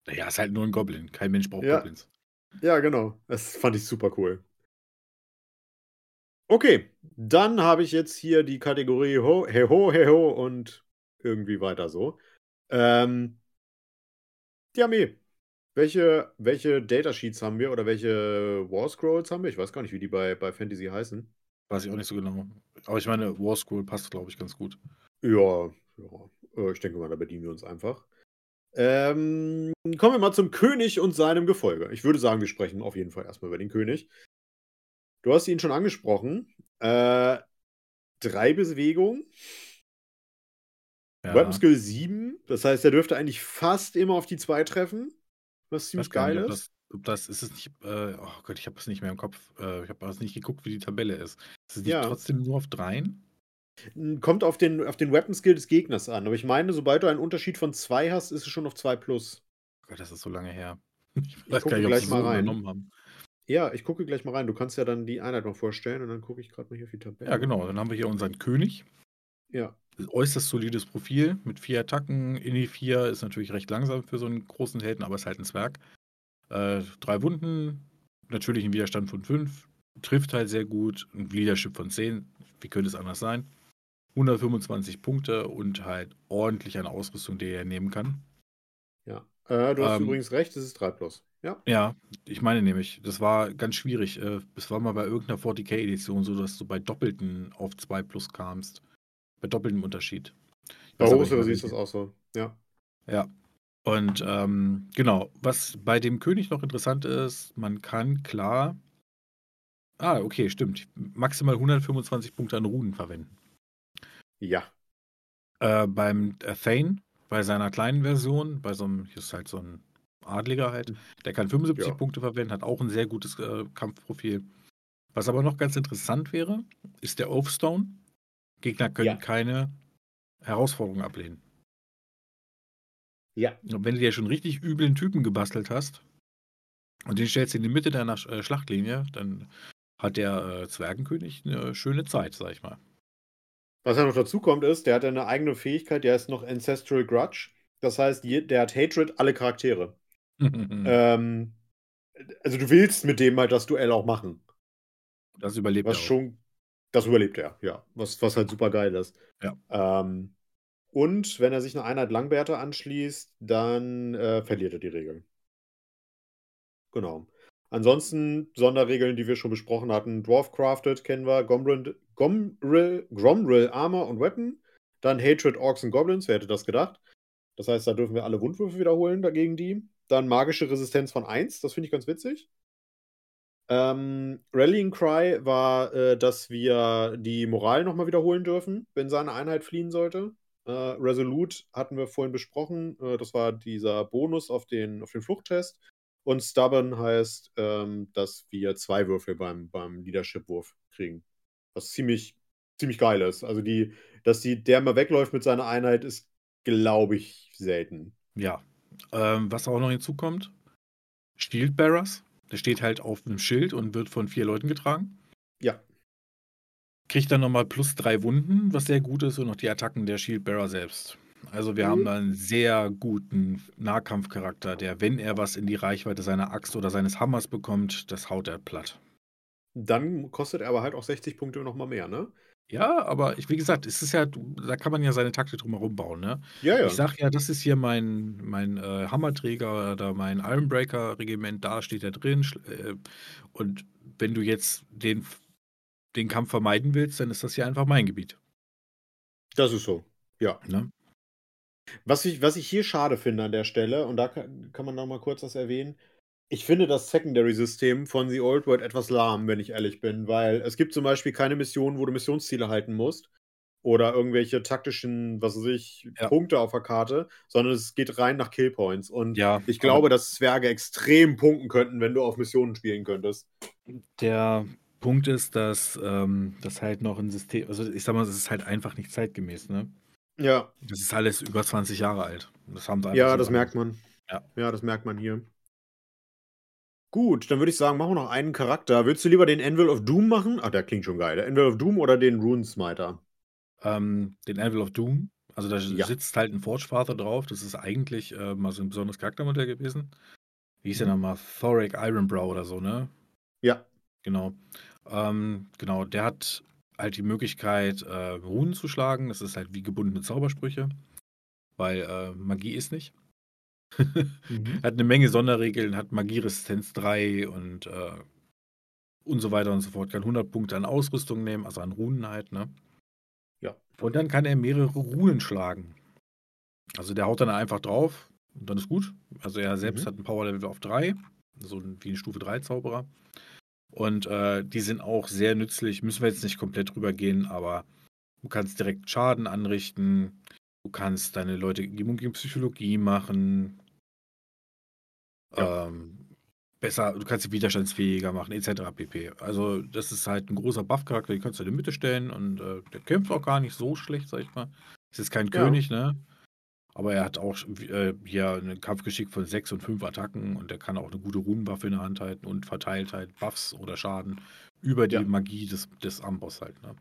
Naja, ist halt nur ein Goblin. Kein Mensch braucht Ja. Goblins. Ja, genau. Das fand ich super cool. Okay, dann habe ich jetzt hier die Kategorie Ho, He Ho, He Ho und irgendwie weiter so. Ähm, die Armee. Welche, welche Datasheets haben wir oder welche War Scrolls haben wir? Ich weiß gar nicht, wie die bei, bei Fantasy heißen. Weiß ich auch nicht so genau. Aber ich meine, War Scroll passt, glaube ich, ganz gut. Ja, ja. äh, Ich denke mal, da bedienen wir uns einfach. Ähm, kommen wir mal zum König und seinem Gefolge. Ich würde sagen, wir sprechen auf jeden Fall erstmal über den König. Du hast ihn schon angesprochen. Äh, drei Bewegungen. Ja. Weapon Skill 7. Das heißt, er dürfte eigentlich fast immer auf die 2 treffen. Was Ich ziemlich geil nicht, ist. Das, ob das ist es nicht, äh, oh Gott, ich habe es nicht mehr im Kopf. Äh, ich habe das nicht geguckt, wie die Tabelle ist. Ist es nicht Ja. trotzdem nur auf dreien? Kommt auf den, auf den Weapon Skill des Gegners an. Aber ich meine, sobald du einen Unterschied von 2 hast, ist es schon auf 2 plus. Oh Gott, das ist so lange her. Ich Ich weiß gucke gar nicht, ob gleich mal so rein. haben. Ja, ich gucke gleich mal rein. Du kannst ja dann die Einheit noch vorstellen und dann gucke ich gerade mal hier auf die Tabelle. Ja, genau. Dann haben wir hier unseren König. Ja. Äußerst solides Profil mit vier Attacken. Inni 4 ist natürlich recht langsam für so einen großen Helden, aber ist halt ein Zwerg. Äh, drei Wunden, natürlich ein Widerstand von 5, trifft halt sehr gut, ein Leadership von 10, wie könnte es anders sein? 125 Punkte und halt ordentlich eine Ausrüstung, die er nehmen kann. Ja. Äh, du hast Ähm, übrigens recht, es ist 3 plus. Ja. Ja, ich meine nämlich, das war ganz schwierig. Äh, Es war mal bei irgendeiner 40k-Edition so, dass du bei Doppelten auf 2 plus kamst. Bei doppeltem Unterschied. Bei mehr, siehst du das auch so. Ja. Ja. Und ähm, genau, was bei dem König noch interessant ist, man kann klar. Ah, okay, stimmt. Maximal 125 Punkte an Runen verwenden. Ja. Äh, beim Thane, bei seiner kleinen Version, bei so einem, hier ist halt so ein Adliger halt, der kann 75 Ja. Punkte verwenden, hat auch ein sehr gutes äh, Kampfprofil. Was aber noch ganz interessant wäre, ist der Oathstone. Gegner können Ja. keine Herausforderungen ablehnen. Ja. Und wenn du dir schon richtig üblen Typen gebastelt hast und den stellst in die Mitte deiner äh, Schlachtlinie, dann hat der äh, Zwergenkönig eine schöne Zeit, sag ich mal. Was ja noch dazu kommt, ist, der hat eine eigene Fähigkeit, der ist noch Ancestral Grudge. Das heißt, der hat Hatred alle Charaktere. Ähm, also du willst mit dem halt das Duell auch machen. das überlebt Was er auch. schon. Das überlebt er, ja. Was, was halt super geil ist. Ja. Ähm, und wenn er sich eine Einheit Langbärte anschließt, dann äh, verliert er die Regeln. Genau. Ansonsten Sonderregeln, die wir schon besprochen hatten. Dwarf Crafted kennen wir, Gomril, Gomril, Gromril Armor und Weapon. Dann Hatred Orcs und Goblins, wer hätte das gedacht? Das heißt, da dürfen wir alle Wundwürfe wiederholen dagegen die. Dann magische Resistenz von 1, das finde ich ganz witzig. Ähm, Rallying Cry war, äh, dass wir die Moral nochmal wiederholen dürfen, wenn seine Einheit fliehen sollte. Äh, Resolute hatten wir vorhin besprochen. Äh, das war dieser Bonus auf den, auf den Fluchttest. Und Stubborn heißt, ähm, dass wir zwei Würfel beim, beim Leadership-Wurf kriegen. Was ziemlich, ziemlich geil ist. Also die, dass die, der mal wegläuft mit seiner Einheit, ist, glaube ich, selten. Ja. Ähm, was auch noch hinzukommt, Shield Bearers. Der steht halt auf einem Schild und wird von vier Leuten getragen. Ja. Kriegt dann nochmal plus drei Wunden, was sehr gut ist, und noch die Attacken der Shield Bearer selbst. Also wir Mhm. haben da einen sehr guten Nahkampfcharakter, der, wenn er was in die Reichweite seiner Axt oder seines Hammers bekommt, das haut er platt. Dann kostet er aber halt auch 60 Punkte nochmal mehr, ne? Ja, aber ich, wie gesagt, es ist ja, da kann man ja seine Taktik drumherum bauen, ne? Ja, ja. Ich sag ja, das ist hier mein, mein äh, Hammerträger oder mein Ironbreaker-Regiment, da steht er drin. Äh, und wenn du jetzt den, den Kampf vermeiden willst, dann ist das hier einfach mein Gebiet. Das ist so. Ja. Ne? Was ich, was ich hier schade finde an der Stelle, und da kann, kann man noch mal kurz was erwähnen, ich finde das Secondary-System von The Old World etwas lahm, wenn ich ehrlich bin, weil es gibt zum Beispiel keine Missionen, wo du Missionsziele halten musst oder irgendwelche taktischen, was weiß ich, Ja. Punkte auf der Karte, sondern es geht rein nach Killpoints. Und Ja, ich glaube, dass Zwerge extrem punkten könnten, wenn du auf Missionen spielen könntest. Der Punkt ist, dass ähm, das halt noch ein System, also ich sag mal, es ist halt einfach nicht zeitgemäß, ne? Ja, Das ist alles über 20 Jahre alt. Das haben einfach ja, das merkt man. Ja. ja, das merkt man hier. Gut, dann würde ich sagen, machen wir noch einen Charakter. Willst du lieber den Anvil of Doom machen? Ah, der klingt schon geil. Der Anvil of Doom oder den Runesmiter? Ähm, den Anvil of Doom. Also da Ja. sitzt halt ein Forge Father drauf. Das ist eigentlich äh, mal so ein besonderes Charaktermodell gewesen. Wie hieß der Mhm. nochmal? Thoric Ironbrow oder so, ne? Ja. Genau. Ähm, genau, der hat halt die Möglichkeit, äh, Runen zu schlagen. Das ist halt wie gebundene Zaubersprüche, weil äh, Magie ist nicht. Mhm. Hat eine Menge Sonderregeln, hat Magieresistenz 3 und, äh, und so weiter und so fort. Kann 100 Punkte an Ausrüstung nehmen, also an Runen halt, ne? Ja. Und dann kann er mehrere Runen schlagen. Also der haut dann einfach drauf und dann ist gut. Also er selbst Mhm. hat ein Power-Level auf 3, so wie ein Stufe 3 Zauberer. Und äh, die sind auch sehr nützlich. Müssen wir jetzt nicht komplett drüber gehen, aber du kannst direkt Schaden anrichten. Du kannst deine Leute gegen Psychologie machen. Ja. Ähm, besser, du kannst sie widerstandsfähiger machen, etc. pp. Also, das ist halt ein großer Buff-Charakter, den kannst du in die Mitte stellen und äh, der kämpft auch gar nicht so schlecht, sag ich mal. Ist jetzt kein Ja. König, ne? Aber er hat auch äh, hier ein Kampfgeschick von 6 und 5 Attacken und er kann auch eine gute Runenwaffe in der Hand halten und verteilt halt Buffs oder Schaden über die Ja. Magie des, des Amboss halt. Ne?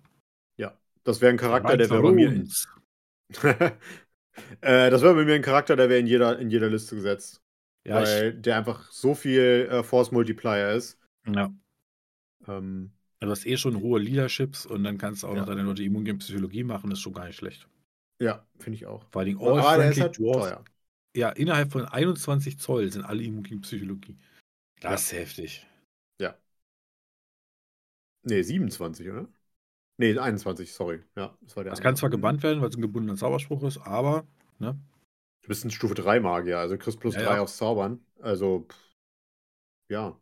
Ja. Das wäre ein Charakter, der wäre bei mir in, äh, das wäre bei mir ein Charakter, der wäre in jeder, in jeder Liste gesetzt. Ja, ich, weil der einfach so viel äh, Force Multiplier ist. ja. Ähm, Du hast eh schon hohe Leaderships und dann kannst du auch Ja. noch deine Leute immun gegen Psychologie machen, das ist schon gar nicht schlecht. Ja, finde ich auch. Vor Aber all ist friendly halt dwarfs. teuer. Ja, innerhalb von 21 Zoll sind alle gegen Psychologie. Das ist heftig. Nee, 27, oder? Nee, 21, sorry. Ja, das war der Das kann zwar gebannt werden, weil es ein gebundener Zauberspruch ist, aber ne, Du bist ein Stufe 3 Magier, also kriegst plus Ja, 3 ja. aufs Zaubern. Also, pff, ja.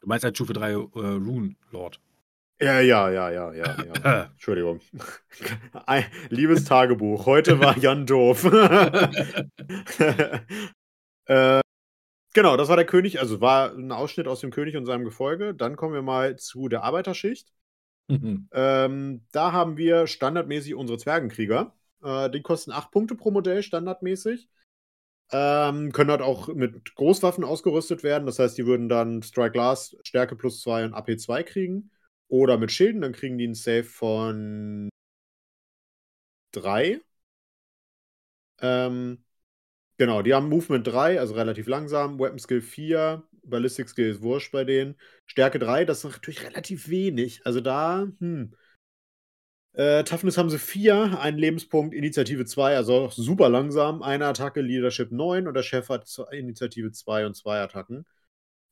du meinst halt Stufe 3 äh, Rune Lord. Ja, ja, ja, ja, ja, ja. Entschuldigung. Ein, liebes Tagebuch, heute war Jan doof. äh, genau, das war der König, also war ein Ausschnitt aus dem König und seinem Gefolge. Dann kommen wir mal zu der Arbeiterschicht. Ähm, da haben wir standardmäßig unsere Zwergenkrieger. Äh, die kosten 8 Punkte pro Modell, standardmäßig. Ähm, können halt auch mit Großwaffen ausgerüstet werden. Das heißt, die würden dann Strike Glass, Stärke plus 2 und AP 2 kriegen. Oder mit Schilden, dann kriegen die einen Save von 3. Ähm, genau, die haben Movement 3, also relativ langsam. Weapon Skill 4. Ballistic Skill ist wurscht bei denen. Stärke 3, das ist natürlich relativ wenig. Also da, hm. Äh, Toughness haben sie 4, einen Lebenspunkt, Initiative 2, also auch super langsam. Eine Attacke, Leadership 9 und der Chef hat Initiative 2 und 2 Attacken.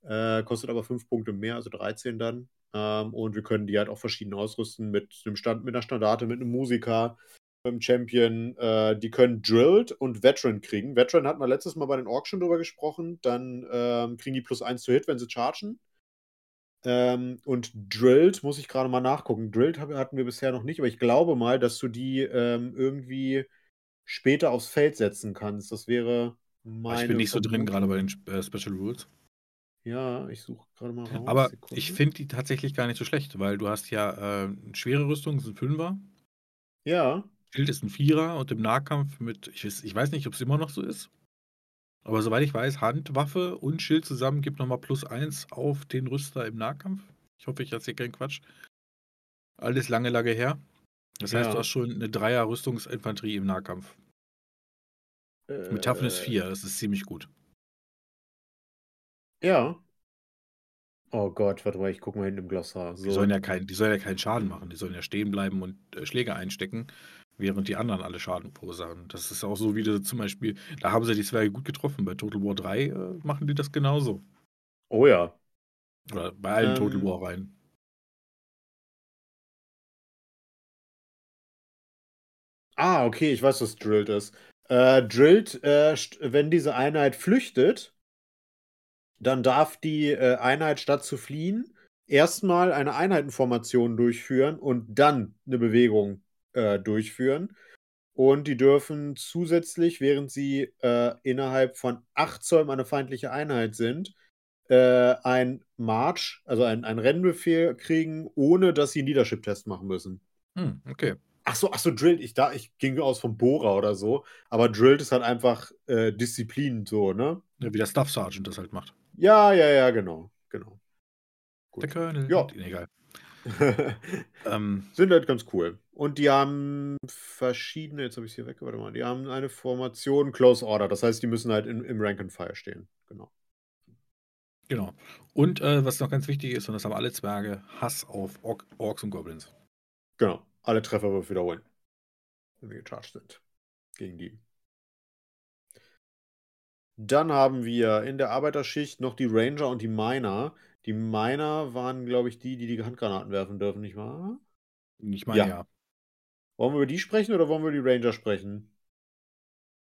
Äh, kostet aber 5 Punkte mehr, also 13 dann. Ähm, und wir können die halt auch verschieden ausrüsten mit einem Stand, mit einer Standarte, mit einem Musiker, mit einem Champion. Äh, die können Drilled und Veteran kriegen. Veteran hatten wir letztes Mal bei den Orks schon drüber gesprochen. Dann ähm, kriegen die plus 1 zu Hit, wenn sie chargen. Ähm, und Drilled muss ich gerade mal nachgucken. Drilled hatten wir bisher noch nicht, aber ich glaube mal, dass du die ähm, irgendwie später aufs Feld setzen kannst. Das wäre meine ich bin nicht so drin, gerade bei den äh, Special Rules. Ja, ich suche gerade mal raus. Aber Sekunde. ich finde die tatsächlich gar nicht so schlecht, weil du hast ja äh, eine schwere Rüstung, das ist ein Fünfer. Ja, Schild ist ein Vierer und im Nahkampf mit, ich weiß, ich weiß nicht, ob es immer noch so ist. Aber soweit ich weiß, Handwaffe und Schild zusammen gibt nochmal plus eins auf den Rüster im Nahkampf. Ich hoffe, ich erzähle keinen Quatsch. Alles lange, lange her. Das heißt, Ja. du hast schon eine Dreier-Rüstungsinfanterie im Nahkampf. Mit Toughness äh, 4, das ist ziemlich gut. Ja. Oh Gott, warte mal, ich gucke mal hinten im Glossar. Die So. sollen ja, kein, die sollen ja keinen Schaden machen. Die sollen ja stehen bleiben und äh, Schläge einstecken, während die anderen alle Schaden verursachen. Das ist auch so, wie du zum Beispiel, da haben sie die Zwerge gut getroffen. Bei Total War 3 äh, machen die das genauso. Oh ja. Oder bei allen Ähm, Total War Reihen. Ah, okay, ich weiß, was Drilled ist. Äh, Drilled, äh, wenn diese Einheit flüchtet, dann darf die äh, Einheit statt zu fliehen erstmal eine Einheitenformation durchführen und dann eine Bewegung äh, durchführen. Und die dürfen zusätzlich, während sie äh, innerhalb von 8 Zoll eine feindliche Einheit sind, äh, ein March, also ein, ein Rennbefehl kriegen, ohne dass sie einen Leadership-Test machen müssen. Hm, okay. Ach so, ach so, Drilled, ich, da, ich ging aus vom Bohrer oder so, aber Drilled ist halt einfach äh, Disziplin so, ne? Ja, wie der Staff Sergeant das halt macht. Ja, ja, ja, genau, genau. Gut. Der Colonel. Ja. Egal. ähm, Sind halt ganz cool. Und die haben verschiedene, jetzt habe ich es hier weg, warte mal, die haben eine Formation Close Order. Das heißt, die müssen halt in, im Rank and Fire stehen. Genau. genau. Und äh, was noch ganz wichtig ist, und das haben alle Zwerge, Hass auf Ork Orks und Goblins. Genau. Alle Treffer wird wiederholen. Wenn wir gecharged sind. Gegen die. Dann haben wir in der Arbeiterschicht noch die Ranger und die Miner. Die Miner waren, glaube ich, die, die die Handgranaten werfen dürfen, nicht wahr? Ich meine Ja. ja. Wollen wir über die sprechen oder wollen wir über die Ranger sprechen?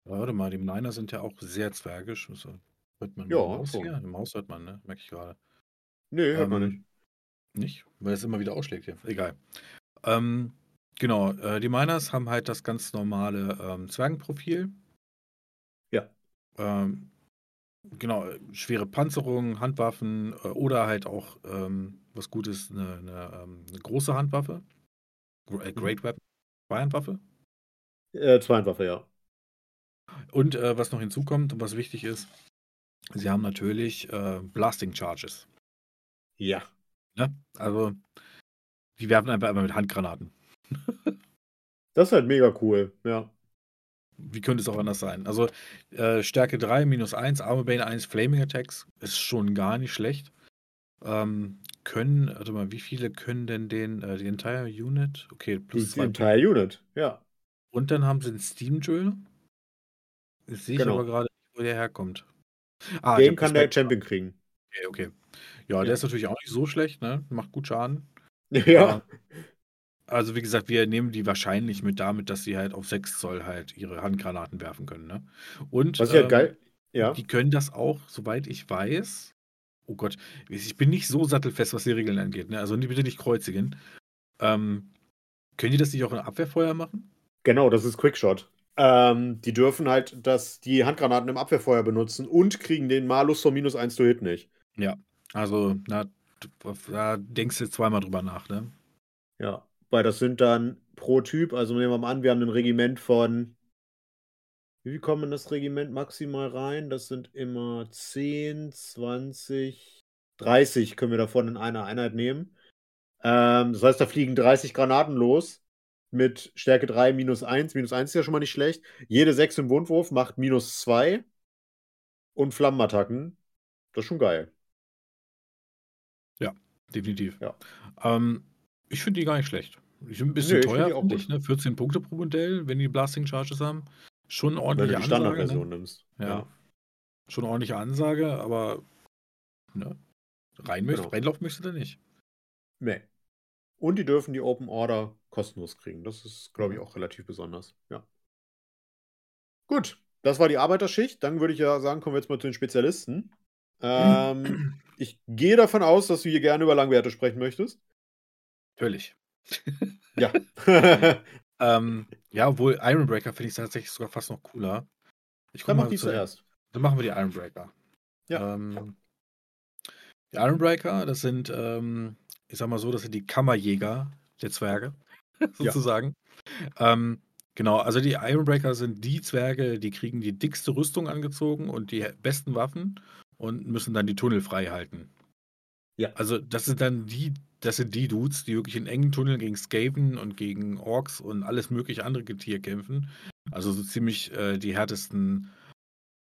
Warte mal, die Miner sind ja auch sehr zwergisch. Also, hört man Ja, Maus schon. hier? Eine Maus hört man, ne? Merke ich gerade. Nee, hört man Ähm, nicht. Nicht? Weil es immer wieder ausschlägt hier. Egal. Ähm, genau, äh, die Miners haben halt das ganz normale ähm, Zwergenprofil. Ähm, genau, schwere Panzerung, Handwaffen äh, oder halt auch, ähm, was gut ist, eine, eine, ähm, eine große Handwaffe. Äh, Great Weapon. Zweihandwaffe. Äh, Zweihandwaffe, ja. Und äh, was noch hinzukommt und was wichtig ist, sie haben natürlich äh, Blasting Charges. Ja. Ne? Also, die werfen einfach immer mit Handgranaten. Das ist halt mega cool, ja. Wie könnte es auch anders sein? Also, äh, Stärke 3, minus 1, Armor Bane 1, Flaming Attacks ist schon gar nicht schlecht. Ähm, können, warte mal, wie viele können denn den, äh, die Entire Unit? Okay, Die, plus die 2. Entire Unit, ja. Und dann haben sie einen Steam Drill. Jetzt sehe ich Genau. aber gerade nicht, wo der herkommt. Ah, Den kann der Champion kriegen. Okay, okay. Ja, Ja. der ist natürlich auch nicht so schlecht, ne? Macht gut Schaden. Ja. Also, wie gesagt, wir nehmen die wahrscheinlich mit damit, dass sie halt auf 6 Zoll halt ihre Handgranaten werfen können, ne? Und Was ähm, geil. Ja. die können das auch, soweit ich weiß. Oh Gott, ich bin nicht so sattelfest, was die Regeln angeht, ne? Also bitte nicht kreuzigen. Ähm, können die das nicht auch in Abwehrfeuer machen? Genau, das ist Quickshot. Ähm, die dürfen halt das, die Handgranaten im Abwehrfeuer benutzen und kriegen den Malus von minus 1 to Hit nicht. Also, na, da denkst du zweimal drüber nach, ne? Ja. Weil das sind dann pro Typ, also nehmen wir mal an, wir haben ein Regiment von. Wie kommen in das Regiment maximal rein? Das sind immer 10, 20, 30 können wir davon in einer Einheit nehmen. Ähm, das heißt, da fliegen 30 Granaten los mit Stärke 3 minus 1. Minus 1 ist ja schon mal nicht schlecht. Jede 6 im Wundwurf macht minus 2. Und Flammenattacken. Das ist schon geil. Definitiv. Ja. Ähm, ich finde die gar nicht schlecht. Die sind ein bisschen ich find teuer, finde gut. ich, ne? 14 Punkte pro Modell, wenn die Blasting Charges haben. Schon eine Wenn du die. Standardversion Ne? nimmst. Ja. Schon eine ordentliche Ansage, aber ne? rein möcht, Genau. reinlaufen möchtest du da nicht. Nee. Und die dürfen die Open Order kostenlos kriegen. Das ist, glaube ich, auch relativ besonders. Ja. Gut, das war die Arbeiterschicht. Dann würde ich ja sagen, kommen wir jetzt mal zu den Spezialisten. Ähm, ich gehe davon aus, dass du hier gerne über Langwerte sprechen möchtest. Natürlich. Ja. Ähm, ja, obwohl Ironbreaker finde ich tatsächlich sogar fast noch cooler. Ich Dann mach mal die zuerst. Dann machen wir die Ironbreaker. Ja. Ähm, die Ironbreaker, das sind, ähm, ich sag mal so, das sind die Kammerjäger der Zwerge, sozusagen. Ähm, genau, also die Ironbreaker sind die Zwerge, die kriegen die dickste Rüstung angezogen und die besten Waffen und müssen dann die Tunnel frei halten. Ja. Also das sind dann die, das sind die Dudes, die wirklich in engen Tunneln gegen Skaven und gegen Orks und alles mögliche andere Getier kämpfen. Also so ziemlich äh, die härtesten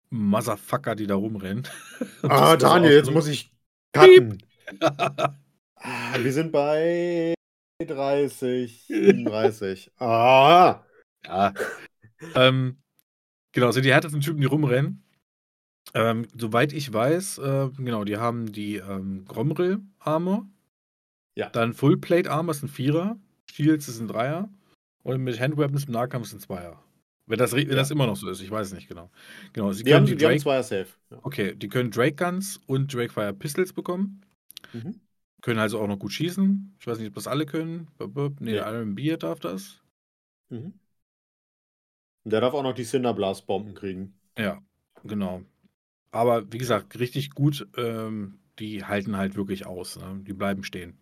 Motherfucker, die da rumrennen. Ah, Daniel, jetzt muss ich cutten. Ah, wir sind bei 30, 37. Ah, Ja. ähm, genau, sind die härtesten Typen, die rumrennen. Ähm, soweit ich weiß, äh, genau, die haben die ähm, Gromrill-Armor. Ja. Dann Full-Plate-Armor ist ein Vierer. Shields ist ein Dreier. Und mit Handweapons im Nahkampf ist ein Zweier. Wenn das, wenn Ja. das immer noch so ist, ich weiß nicht genau. Genau, sie die haben, die die haben Drake, Zweier Safe. Ja. okay, die können Drake Guns und Drake Fire Pistols bekommen. Mhm. Können also auch noch gut schießen. Ich weiß nicht, ob das alle können. Nee, der Iron Beer darf das. Mhm. Und der darf auch noch die Cinderblast-Bomben kriegen. Ja, genau. Aber wie gesagt, richtig gut, ähm, die halten halt wirklich aus. Ne? Die bleiben stehen.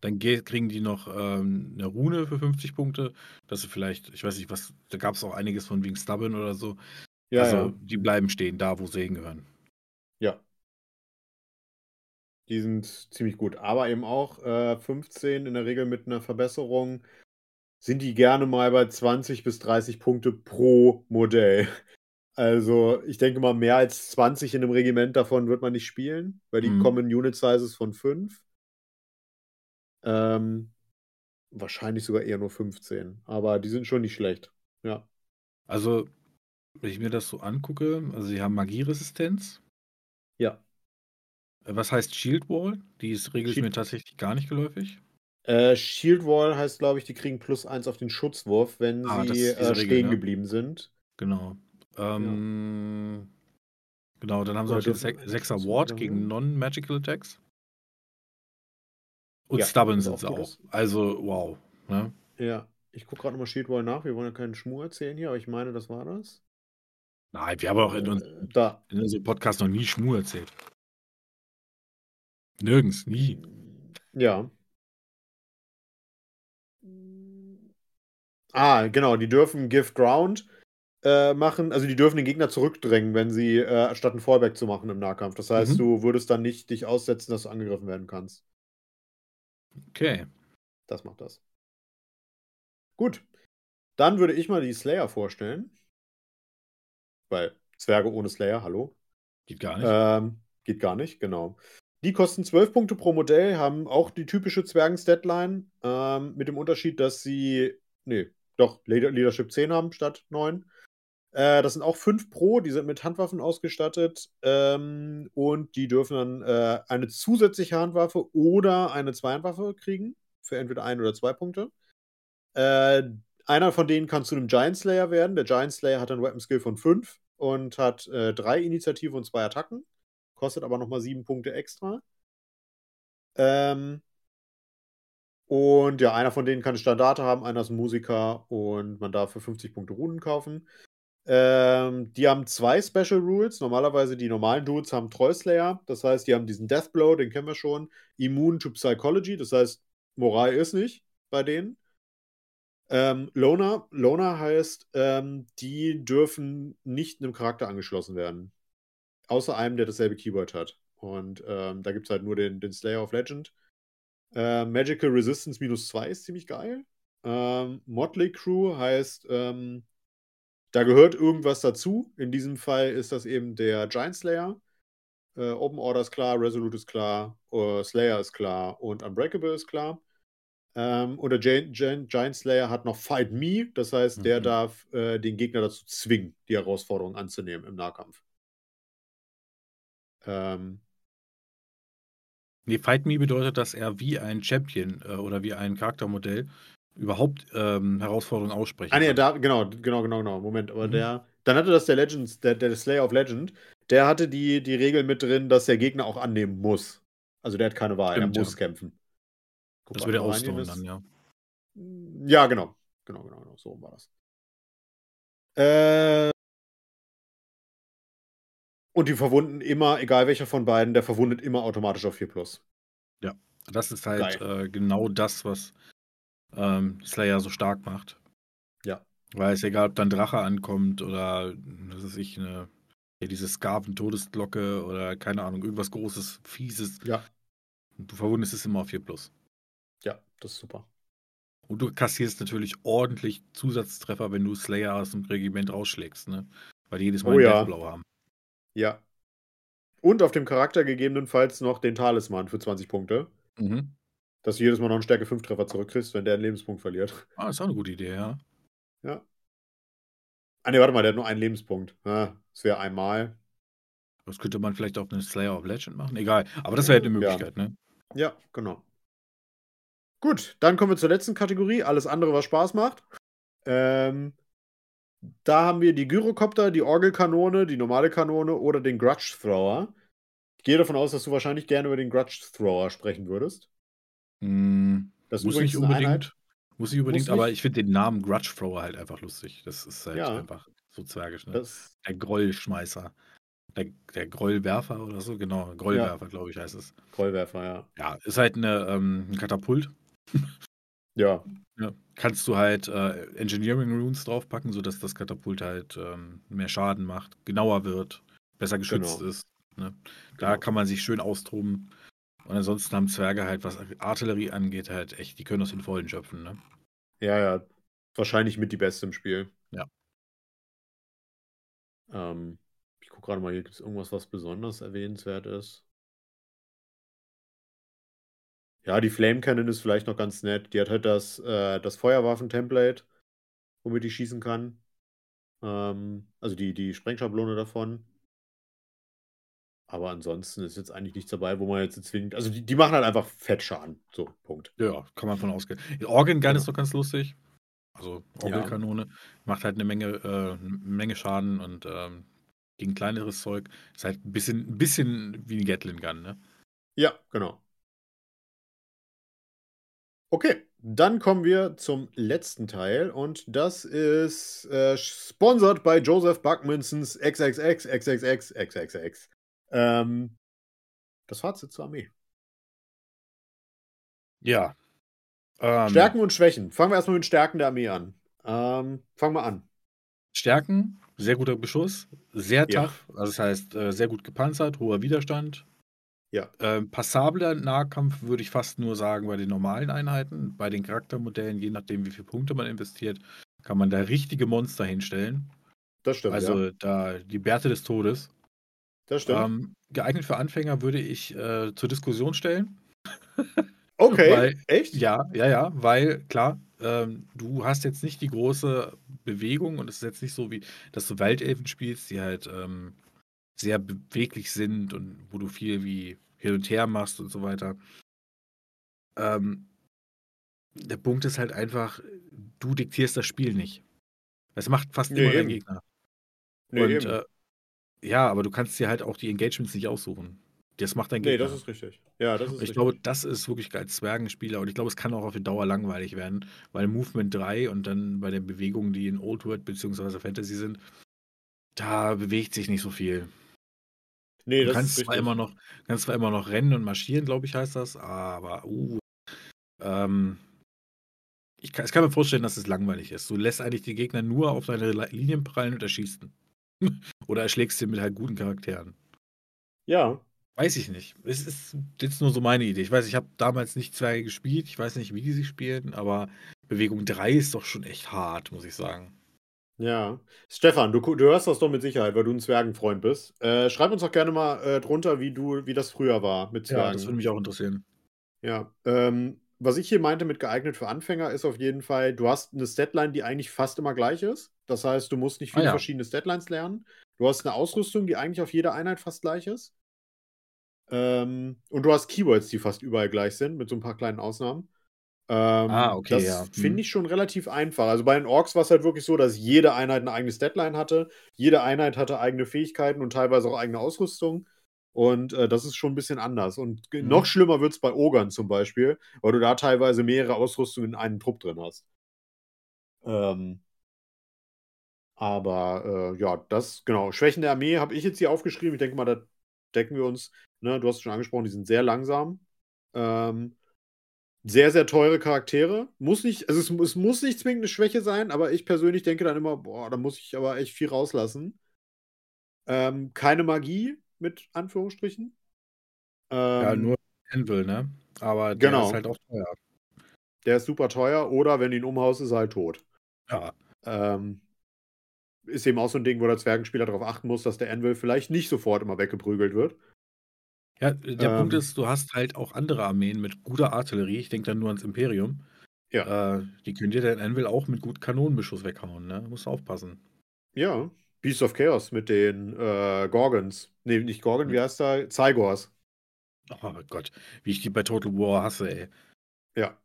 Dann ge- kriegen die noch ähm, eine Rune für 50 Punkte. Dass sie vielleicht, ich weiß nicht, was, da gab es auch einiges von wegen Stubborn oder so. Ja, also ja. die bleiben stehen, da wo sie hingehören. Ja. Die sind ziemlich gut. Aber eben auch äh, 15 in der Regel mit einer Verbesserung sind die gerne mal bei 20 bis 30 Punkte pro Modell. Also ich denke mal, mehr als 20 in einem Regiment davon wird man nicht spielen, weil die Mhm. kommen in Unit Sizes von 5. Ähm, wahrscheinlich sogar eher nur 15. Aber die sind schon nicht schlecht. Ja. Also, wenn ich mir das so angucke, also sie haben Magieresistenz. Ja. Äh, Was heißt Shield Wall? Die ist regelt mir tatsächlich gar nicht geläufig. Äh, Shield Wall heißt, glaube ich, die kriegen plus 1 auf den Schutzwurf, wenn Ah, sie äh, Regel, stehen ne? geblieben sind. Genau. Ähm, Genau, dann haben sie noch den dürfen- Sech- Sechser dazu Ward sagen? gegen Non-Magical Attacks. Und Ja, Stubborn sind sie auch. ist. Also, wow. Ne? Ja. Ich gucke gerade nochmal Shield Wall nach. Wir wollen ja keinen Schmuh erzählen hier, aber ich meine, das war das. Nein, wir haben auch in, uns, Äh, in unserem Podcast noch nie Schmur erzählt. Nirgends, nie. Ja. Ah, genau, die dürfen Give Ground äh, machen, also die dürfen den Gegner zurückdrängen, wenn sie, äh, statt einen Fallback zu machen im Nahkampf. Das heißt, Mhm. du würdest dann nicht dich aussetzen, dass du angegriffen werden kannst. Okay. Das macht das. Gut. Dann würde ich mal die Slayer vorstellen. Weil Zwerge ohne Slayer, hallo. Geht gar nicht. Ähm, geht gar nicht, genau. Die kosten 12 Punkte pro Modell, haben auch die typische Zwergen-Statline, ähm, mit dem Unterschied, dass sie, nee, doch, Leader Leadership 10 haben statt 9. Äh, das sind auch 5 pro, die sind mit Handwaffen ausgestattet ähm, und die dürfen dann äh, eine zusätzliche Handwaffe oder eine Zweihandwaffe kriegen, für entweder ein oder zwei Punkte. Äh, einer von denen kann zu einem Giant Slayer werden. Der Giant Slayer hat einen Weapon Skill von 5 und hat äh, drei Initiative und zwei Attacken. Kostet aber nochmal 7 Punkte extra. Ähm, und ja, einer von denen kann eine Standarte haben, einer ist ein Musiker und man darf für 50 Punkte Runen kaufen. Ähm, die haben zwei Special Rules. Normalerweise die normalen Dudes haben Treuslayer. Das heißt, die haben diesen Deathblow, den kennen wir schon. Immune to Psychology. Das heißt, Moral ist nicht bei denen. Ähm, Loner, Loner heißt, ähm, die dürfen nicht einem Charakter angeschlossen werden. Außer einem, der dasselbe Keyword hat. Und ähm, da gibt es halt nur den, den Slayer of Legend. Äh, Magical Resistance minus 2 ist ziemlich geil. Ähm, Motley Crew heißt, ähm, da gehört irgendwas dazu. In diesem Fall ist das eben der Giant Slayer. Äh, Open Order ist klar, Resolute ist klar, äh, Slayer ist klar und Unbreakable ist klar. Ähm, und der Giant, Giant, Giant Slayer hat noch Fight Me, das heißt, der Mhm. darf äh, den Gegner dazu zwingen, die Herausforderung anzunehmen im Nahkampf. Ähm, Nee, Fight Me bedeutet, dass er wie ein Champion äh, oder wie ein Charaktermodell überhaupt ähm, Herausforderungen aussprechen ah, nee, da, genau, genau, genau, genau. Moment, aber Mhm. der, dann hatte das der Legends, der, der Slayer of Legend, der hatte die, die Regel mit drin, dass der Gegner auch annehmen muss. Also der hat keine Wahl, Stimmt, er muss ja. kämpfen. Guck Das würde er ausdauern dann, ja. Ja, genau. Genau, genau, genau. So war das. Äh, und die verwunden immer, egal welcher von beiden, der verwundet immer automatisch auf 4 Plus. Das ist halt äh, genau das, was ähm, Slayer so stark macht. Ja. Weil es egal, ob dann Drache ankommt oder was weiß ich, eine, ja, diese Skaven-Todesglocke oder keine Ahnung, irgendwas Großes, Fieses. Ja, Du verwundest es immer auf 4 Plus. ja, das ist super. Und du kassierst natürlich ordentlich Zusatztreffer, wenn du Slayer aus dem Regiment rausschlägst, ne? Weil die jedes Mal Oh ja. Deathblow haben. Ja. Und auf dem Charakter gegebenenfalls noch den Talisman für 20 Punkte. Mhm. Dass du jedes Mal noch einen Stärke 5 Treffer zurückkriegst, wenn der einen Lebenspunkt verliert. Ah, ist auch eine gute Idee, ja. Ja. Ah, ne, warte mal, der hat nur einen Lebenspunkt. Ah, das wäre einmal. Das könnte man vielleicht auf eine Slayer of Legend machen. Egal. Aber das wäre halt eine Ja. Möglichkeit, ne? Ja, genau. Gut, dann kommen wir zur letzten Kategorie. Alles andere, was Spaß macht. Ähm, da haben wir die Gyrocopter, die Orgelkanone, die normale Kanone oder den Grudge Thrower. Ich gehe davon aus, dass du wahrscheinlich gerne über den Grudge Thrower sprechen würdest. Mm, Das muss nicht eine unbedingt. Einheit. Muss nicht unbedingt, Muss aber nicht. ich finde den Namen Grudge Thrower halt einfach lustig. Das ist halt Ja. einfach so zwergisch, ne? Das, der Grollschmeißer. Der, der Grollwerfer oder so, genau. Grollwerfer, glaube ich, heißt es. Grollwerfer, ja. Ja, ist halt eine, ähm, ein Katapult. Ja, Ja. Kannst du halt äh, Engineering Runes draufpacken, sodass das Katapult halt ähm, mehr Schaden macht, genauer wird, besser geschützt Genau. ist. Ne? Da Genau. kann man sich schön austoben. Und ansonsten haben Zwerge halt, was Artillerie angeht, halt echt, die können aus den Vollen schöpfen, ne? Ja, ja. Wahrscheinlich mit die Beste im Spiel. Ja. Ähm, ich gucke gerade mal, hier gibt es irgendwas, was besonders erwähnenswert ist. Ja, die Flame Cannon ist vielleicht noch ganz nett. Die hat halt das, äh, das Feuerwaffen-Template, womit die schießen kann. Ähm, also die, die Sprengschablone davon. Aber ansonsten ist jetzt eigentlich nichts dabei, wo man jetzt zwingend. Also die, die machen halt einfach Fettschaden. So, Punkt. Ja, kann man von ausgehen. Organ Gun genau. ist doch ganz lustig. Also Orgelkanone. Ja. Macht halt eine Menge, äh, eine Menge Schaden und ähm, gegen kleineres Zeug. Ist halt ein bisschen, ein bisschen wie ein Gatling Gun, ne? Ja, genau. Okay, dann kommen wir zum letzten Teil und das ist äh, sponsored bei Joseph Buckminsons XXX, XXX, XXX. Ähm, das Fazit zur Armee. Ja. Ähm, Stärken und Schwächen. Fangen wir erstmal mit den Stärken der Armee an. Ähm, fangen wir an. Stärken, sehr guter Beschuss, sehr tough, ja. also das heißt äh, sehr gut gepanzert, hoher Widerstand, ja. Ähm, passabler Nahkampf würde ich fast nur sagen bei den normalen Einheiten. Bei den Charaktermodellen, je nachdem, wie viele Punkte man investiert, kann man da richtige Monster hinstellen. Das stimmt. Also ja. da die Bärte des Todes. Das stimmt. Ähm, geeignet für Anfänger würde ich äh, zur Diskussion stellen. Okay, weil, echt? Ja, ja, ja, weil klar, ähm, du hast jetzt nicht die große Bewegung und es ist jetzt nicht so wie, dass du Waldelfen spielst, die halt ähm, sehr beweglich sind und wo du viel wie hin und her machst und so weiter. Ähm, der Punkt ist halt einfach, du diktierst das Spiel nicht. Es macht fast nee, immer dein Gegner. Nee, und äh, ja, aber du kannst dir halt auch die Engagements nicht aussuchen. Das macht dein Gegner. Nee, das ist richtig. Ja, das ist ich richtig. glaube, das ist wirklich als Zwergenspieler und ich glaube, es kann auch auf die Dauer langweilig werden, weil Movement 3 und dann bei den Bewegungen, die in Old World bzw. Fantasy sind, da bewegt sich nicht so viel. Nee, du kannst zwar immer noch, kannst zwar immer noch rennen und marschieren, glaube ich, heißt das, aber uh, ähm, ich kann, ich kann, mir vorstellen, dass es langweilig ist. Du lässt eigentlich die Gegner nur auf deine Linien prallen und erschießen. Oder erschlägst sie mit halt guten Charakteren. Ja. Weiß ich nicht. Es ist jetzt nur so meine Idee. Ich weiß, ich habe damals nicht Zwerge gespielt. Ich weiß nicht, wie die sie spielen, aber Bewegung 3 ist doch schon echt hart, muss ich sagen. Ja. Stefan, du, du hörst das doch mit Sicherheit, weil du ein Zwergenfreund bist. Äh, schreib uns doch gerne mal äh, drunter, wie du, wie das früher war mit Zwergen. Ja, das würde mich auch interessieren. Ja. Ähm, was ich hier meinte mit geeignet für Anfänger, ist auf jeden Fall, du hast eine Statline, die eigentlich fast immer gleich ist. Das heißt, du musst nicht viele ah, ja. verschiedene Statlines lernen. Du hast eine Ausrüstung, die eigentlich auf jeder Einheit fast gleich ist. Ähm, und du hast Keywords, die fast überall gleich sind, mit so ein paar kleinen Ausnahmen. Ähm, ah, okay, das ja. finde hm. ich schon relativ einfach. Also bei den Orks war es halt wirklich so, dass jede Einheit eine eigene Deadline hatte. Jede Einheit hatte eigene Fähigkeiten und teilweise auch eigene Ausrüstung. Und äh, das ist schon ein bisschen anders. Und mhm. noch schlimmer wird es bei Ogern zum Beispiel, weil du da teilweise mehrere Ausrüstungen in einem Trupp drin hast. Ähm, aber äh, ja, das, genau. Schwächen der Armee habe ich jetzt hier aufgeschrieben. Ich denke mal, da decken wir uns. Ne? Du hast es schon angesprochen, die sind sehr langsam. Ähm, sehr, sehr teure Charaktere. Muss nicht, also es, es, muss nicht zwingend eine Schwäche sein, aber ich persönlich denke dann immer, boah, da muss ich aber echt viel rauslassen. Ähm, keine Magie, mit Anführungsstrichen. Ähm, ja, nur Anvil, ne? Aber der genau. ist halt auch teuer. Der ist super teuer, oder wenn du ihn umhaust, ist er halt tot. Ja. Ähm, ist eben auch so ein Ding, wo der Zwergenspieler darauf achten muss, dass der Anvil vielleicht nicht sofort immer weggeprügelt wird. Ja, der ähm, Punkt ist, du hast halt auch andere Armeen mit guter Artillerie. Ich denke dann nur ans Imperium. Ja. Äh, die können dir den Anvil auch mit gut Kanonenbeschuss weghauen, ne? Musst du aufpassen. Ja. Beast of Chaos mit den äh, Gorgons. Ne, nicht Gorgon, wie heißt der? Zygors. Oh Gott, wie ich die bei Total War hasse, ey. Ja.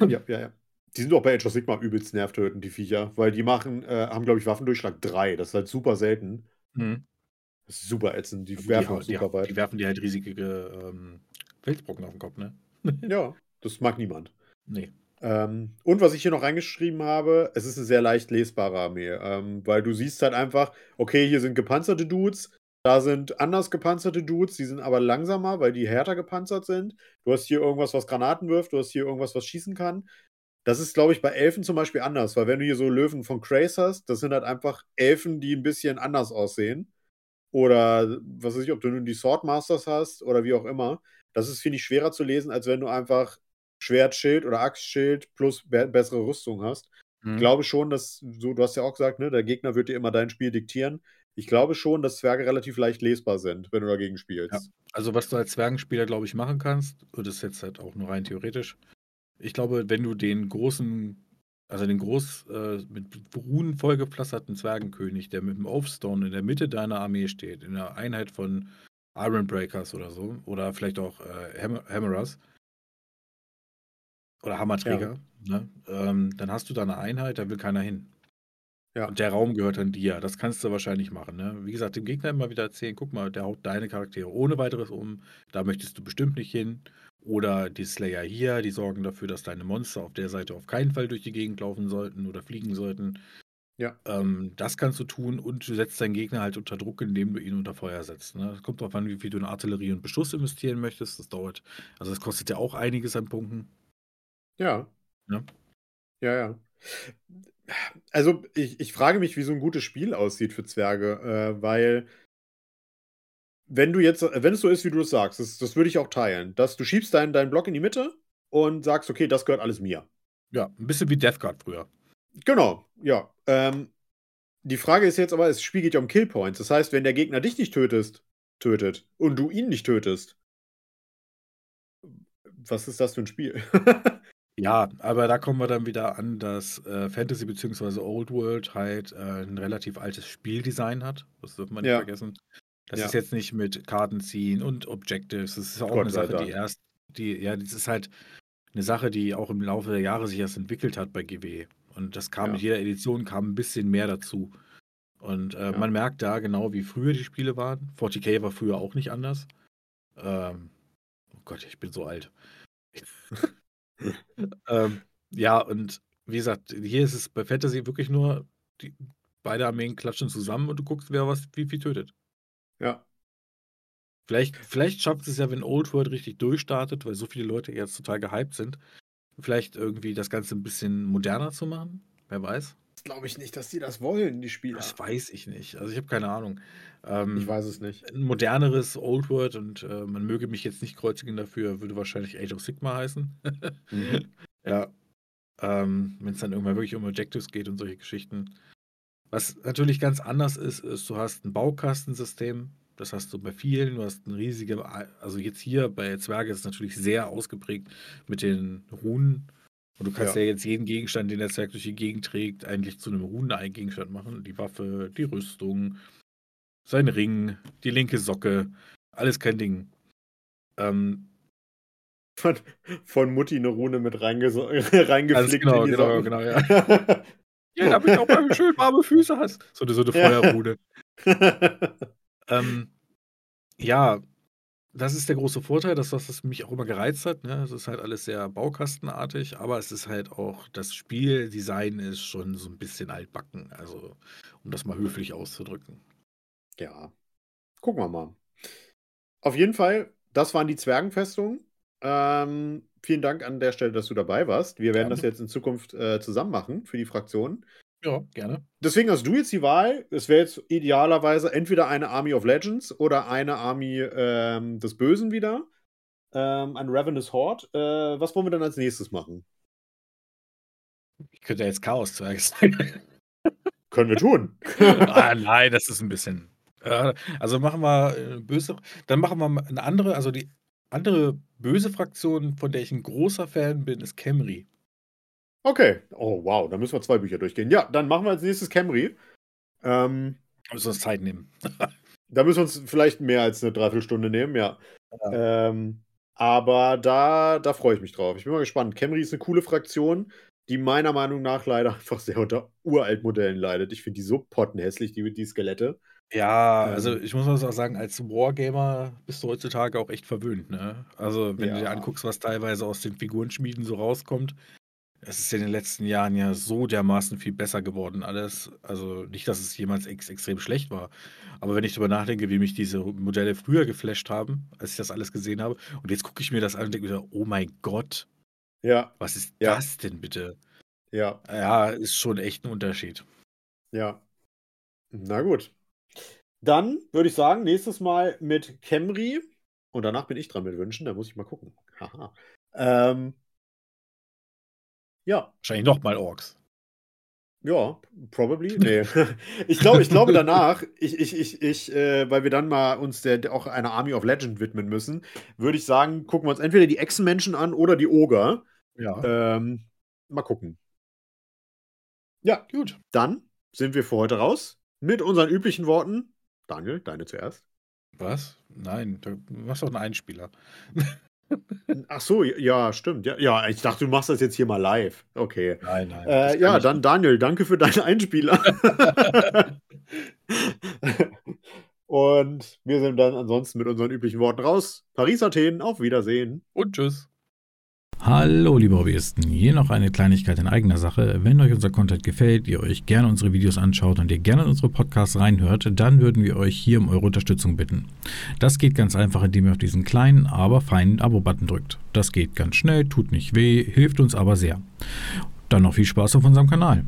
ja, ja, ja. Die sind auch bei Age of Sigma übelst nervtötend, die Viecher, weil die machen, äh, haben, glaube ich, Waffendurchschlag 3. Das ist halt super selten. Mhm. Das ist super ätzend. Die werfen die, super die, weit. Die werfen die halt riesige ähm, Felsbrocken auf den Kopf, ne? ja, das mag niemand. Nee. Ähm, und was ich hier noch reingeschrieben habe, es ist eine sehr leicht lesbare Armee, ähm, weil du siehst halt einfach, okay, hier sind gepanzerte Dudes, da sind anders gepanzerte Dudes, die sind aber langsamer, weil die härter gepanzert sind. Du hast hier irgendwas, was Granaten wirft, du hast hier irgendwas, was schießen kann. Das ist, glaube ich, bei Elfen zum Beispiel anders, weil wenn du hier so Löwen von Crace hast, das sind halt einfach Elfen, die ein bisschen anders aussehen. Oder was weiß ich, ob du nun die Swordmasters hast oder wie auch immer. Das ist, finde ich, schwerer zu lesen, als wenn du einfach Schwertschild oder Axtschild plus be bessere Rüstung hast. Mhm. Ich glaube schon, dass, so, du hast ja auch gesagt, ne, der Gegner wird dir immer dein Spiel diktieren. Ich glaube schon, dass Zwerge relativ leicht lesbar sind, wenn du dagegen spielst. Ja. Also, was du als Zwergenspieler, glaube ich, machen kannst, und das ist jetzt halt auch nur rein theoretisch. Ich glaube, wenn du den großen, also den groß äh, mit Runen vollgepflasterten Zwergenkönig, der mit dem Oathstone in der Mitte deiner Armee steht, in der Einheit von Ironbreakers oder so, oder vielleicht auch äh, Hammerers oder Hammerträger, ja. ne? ähm, dann hast du da eine Einheit, da will keiner hin. Ja. Und der Raum gehört dann dir. Das kannst du wahrscheinlich machen. Ne? Wie gesagt, dem Gegner immer wieder erzählen, guck mal, der haut deine Charaktere ohne weiteres um. Da möchtest du bestimmt nicht hin. Oder die Slayer hier, die sorgen dafür, dass deine Monster auf der Seite auf keinen Fall durch die Gegend laufen sollten oder fliegen sollten. Ja. Ähm, das kannst du tun und du setzt deinen Gegner halt unter Druck, indem du ihn unter Feuer setzt. Ne? Es kommt darauf an, wie viel du in Artillerie und Beschuss investieren möchtest. Das dauert, also das kostet ja auch einiges an Punkten. Ja. Ja, ja. ja. Also, ich, ich frage mich, wie so ein gutes Spiel aussieht für Zwerge, äh, weil wenn du jetzt, wenn es so ist, wie du es sagst, das, das würde ich auch teilen, dass du schiebst deinen, deinen Block in die Mitte und sagst, okay, das gehört alles mir. Ja, ein bisschen wie Death Guard früher. Genau, ja. Ähm, die Frage ist jetzt aber, das Spiel geht ja um Killpoints. Das heißt, wenn der Gegner dich nicht tötest, tötet und du ihn nicht tötest, was ist das für ein Spiel? Ja, aber da kommen wir dann wieder an, dass äh, Fantasy bzw. Old World halt äh, ein relativ altes Spieldesign hat. Das dürfen wir nicht Ja. vergessen. Das ist jetzt nicht mit Karten ziehen und Objectives. Das ist ja auch eine Sache, die erst, die, ja, das ist halt eine Sache, die auch im Laufe der Jahre sich erst entwickelt hat bei GW. Und das kam mit jeder Edition kam ein bisschen mehr dazu. Und äh, Ja. man merkt da genau, wie früher die Spiele waren. 40k war früher auch nicht anders. Ähm, oh Gott, ich bin so alt. ähm, ja, und wie gesagt, hier ist es bei Fantasy wirklich nur, die, beide Armeen klatschen zusammen und du guckst, wer was wie viel tötet. Ja. Vielleicht, vielleicht schafft es ja, wenn Old World richtig durchstartet, weil so viele Leute jetzt total gehypt sind, vielleicht irgendwie das Ganze ein bisschen moderner zu machen. Wer weiß glaube ich nicht, dass die das wollen, die Spieler. Das weiß ich nicht. Also ich habe keine Ahnung. Ähm, ich weiß es nicht. Ein moderneres Old World und äh, man möge mich jetzt nicht kreuzigen dafür, würde wahrscheinlich Age of Sigma heißen. mhm. Ja. Ähm, Wenn es dann irgendwann wirklich um Objectives geht und solche Geschichten. Was natürlich ganz anders ist, ist, du hast ein Baukastensystem. Das hast du bei vielen. Du hast ein riesiges, also jetzt hier bei Zwerge ist es natürlich sehr ausgeprägt mit den Runen. Und du kannst ja. ja jetzt jeden Gegenstand, den der Zwerg durch die Gegend trägt, eigentlich zu einem Rune-Gegenstand machen. Die Waffe, die Rüstung, sein Ring, die linke Socke, alles kein Ding. Ähm, von, von Mutti eine Rune mit reingeflickt. Genau, genau, genau, ja. ja, damit du auch mal schön warme Füße hast. So eine, so eine Feuerrune. ähm, ja, das ist der große Vorteil, dass das, das mich auch immer gereizt hat. Ne? Es ist halt alles sehr baukastenartig, aber es ist halt auch, das Spieldesign ist schon so ein bisschen altbacken. Also, um das mal höflich auszudrücken. Ja, gucken wir mal. Auf jeden Fall, das waren die Zwergenfestungen. Ähm, vielen Dank an der Stelle, dass du dabei warst. Wir werden ja. das jetzt in Zukunft äh, zusammen machen für die Fraktion. Ja, gerne. Deswegen hast du jetzt die Wahl. Es wäre jetzt idealerweise entweder eine Army of Legends oder eine Army ähm, des Bösen wieder. Ähm, ein Ravenous Horde. Äh, was wollen wir dann als nächstes machen? Ich könnte jetzt Chaos zeigen. Können wir tun. ah, nein, das ist ein bisschen. Äh, also machen wir äh, böse. Dann machen wir eine andere, also die andere böse Fraktion, von der ich ein großer Fan bin, ist Camry. Okay. Oh, wow. Dann müssen wir zwei Bücher durchgehen. Ja, dann machen wir als nächstes Camry. Ähm, müssen wir uns Zeit nehmen. da müssen wir uns vielleicht mehr als eine Dreiviertelstunde nehmen, ja. ja. Ähm, aber da, da freue ich mich drauf. Ich bin mal gespannt. Camry ist eine coole Fraktion, die meiner Meinung nach leider einfach sehr unter Uraltmodellen leidet. Ich finde die so pottenhässlich, die, die Skelette. Ja, ähm, also ich muss mal sagen, als Wargamer bist du heutzutage auch echt verwöhnt, ne? Also, wenn ja. du dir anguckst, was teilweise aus den Figurenschmieden so rauskommt, es ist in den letzten Jahren ja so dermaßen viel besser geworden alles. Also nicht, dass es jemals ex extrem schlecht war. Aber wenn ich darüber nachdenke, wie mich diese Modelle früher geflasht haben, als ich das alles gesehen habe, und jetzt gucke ich mir das an und denke mir, oh mein Gott, ja. was ist ja. das denn bitte? Ja. Ja, ist schon echt ein Unterschied. Ja. Na gut. Dann würde ich sagen, nächstes Mal mit Camry Und danach bin ich dran mit Wünschen, da muss ich mal gucken. Haha. Ähm, ja. Wahrscheinlich nochmal Orks. Ja, probably. Nee. ich glaube, ich glaube danach, ich, ich, ich, ich, äh, weil wir dann mal uns der, auch einer Army of Legend widmen müssen, würde ich sagen, gucken wir uns entweder die Echsenmenschen an oder die Oger. Ja. Ähm, mal gucken. Ja, gut. Dann sind wir für heute raus. Mit unseren üblichen Worten. Daniel, deine zuerst. Was? Nein, du machst doch einen Einspieler. Ach so, ja, stimmt. Ja, ja, ich dachte, du machst das jetzt hier mal live. Okay. Nein, nein. Äh, ja, dann Daniel, danke für deinen Einspieler. Und wir sind dann ansonsten mit unseren üblichen Worten raus. Paris, Athen, auf Wiedersehen. Und tschüss. Hallo liebe Hobbyisten, hier noch eine Kleinigkeit in eigener Sache. Wenn euch unser Content gefällt, ihr euch gerne unsere Videos anschaut und ihr gerne in unsere Podcasts reinhört, dann würden wir euch hier um eure Unterstützung bitten. Das geht ganz einfach, indem ihr auf diesen kleinen, aber feinen Abo-Button drückt. Das geht ganz schnell, tut nicht weh, hilft uns aber sehr. Dann noch viel Spaß auf unserem Kanal.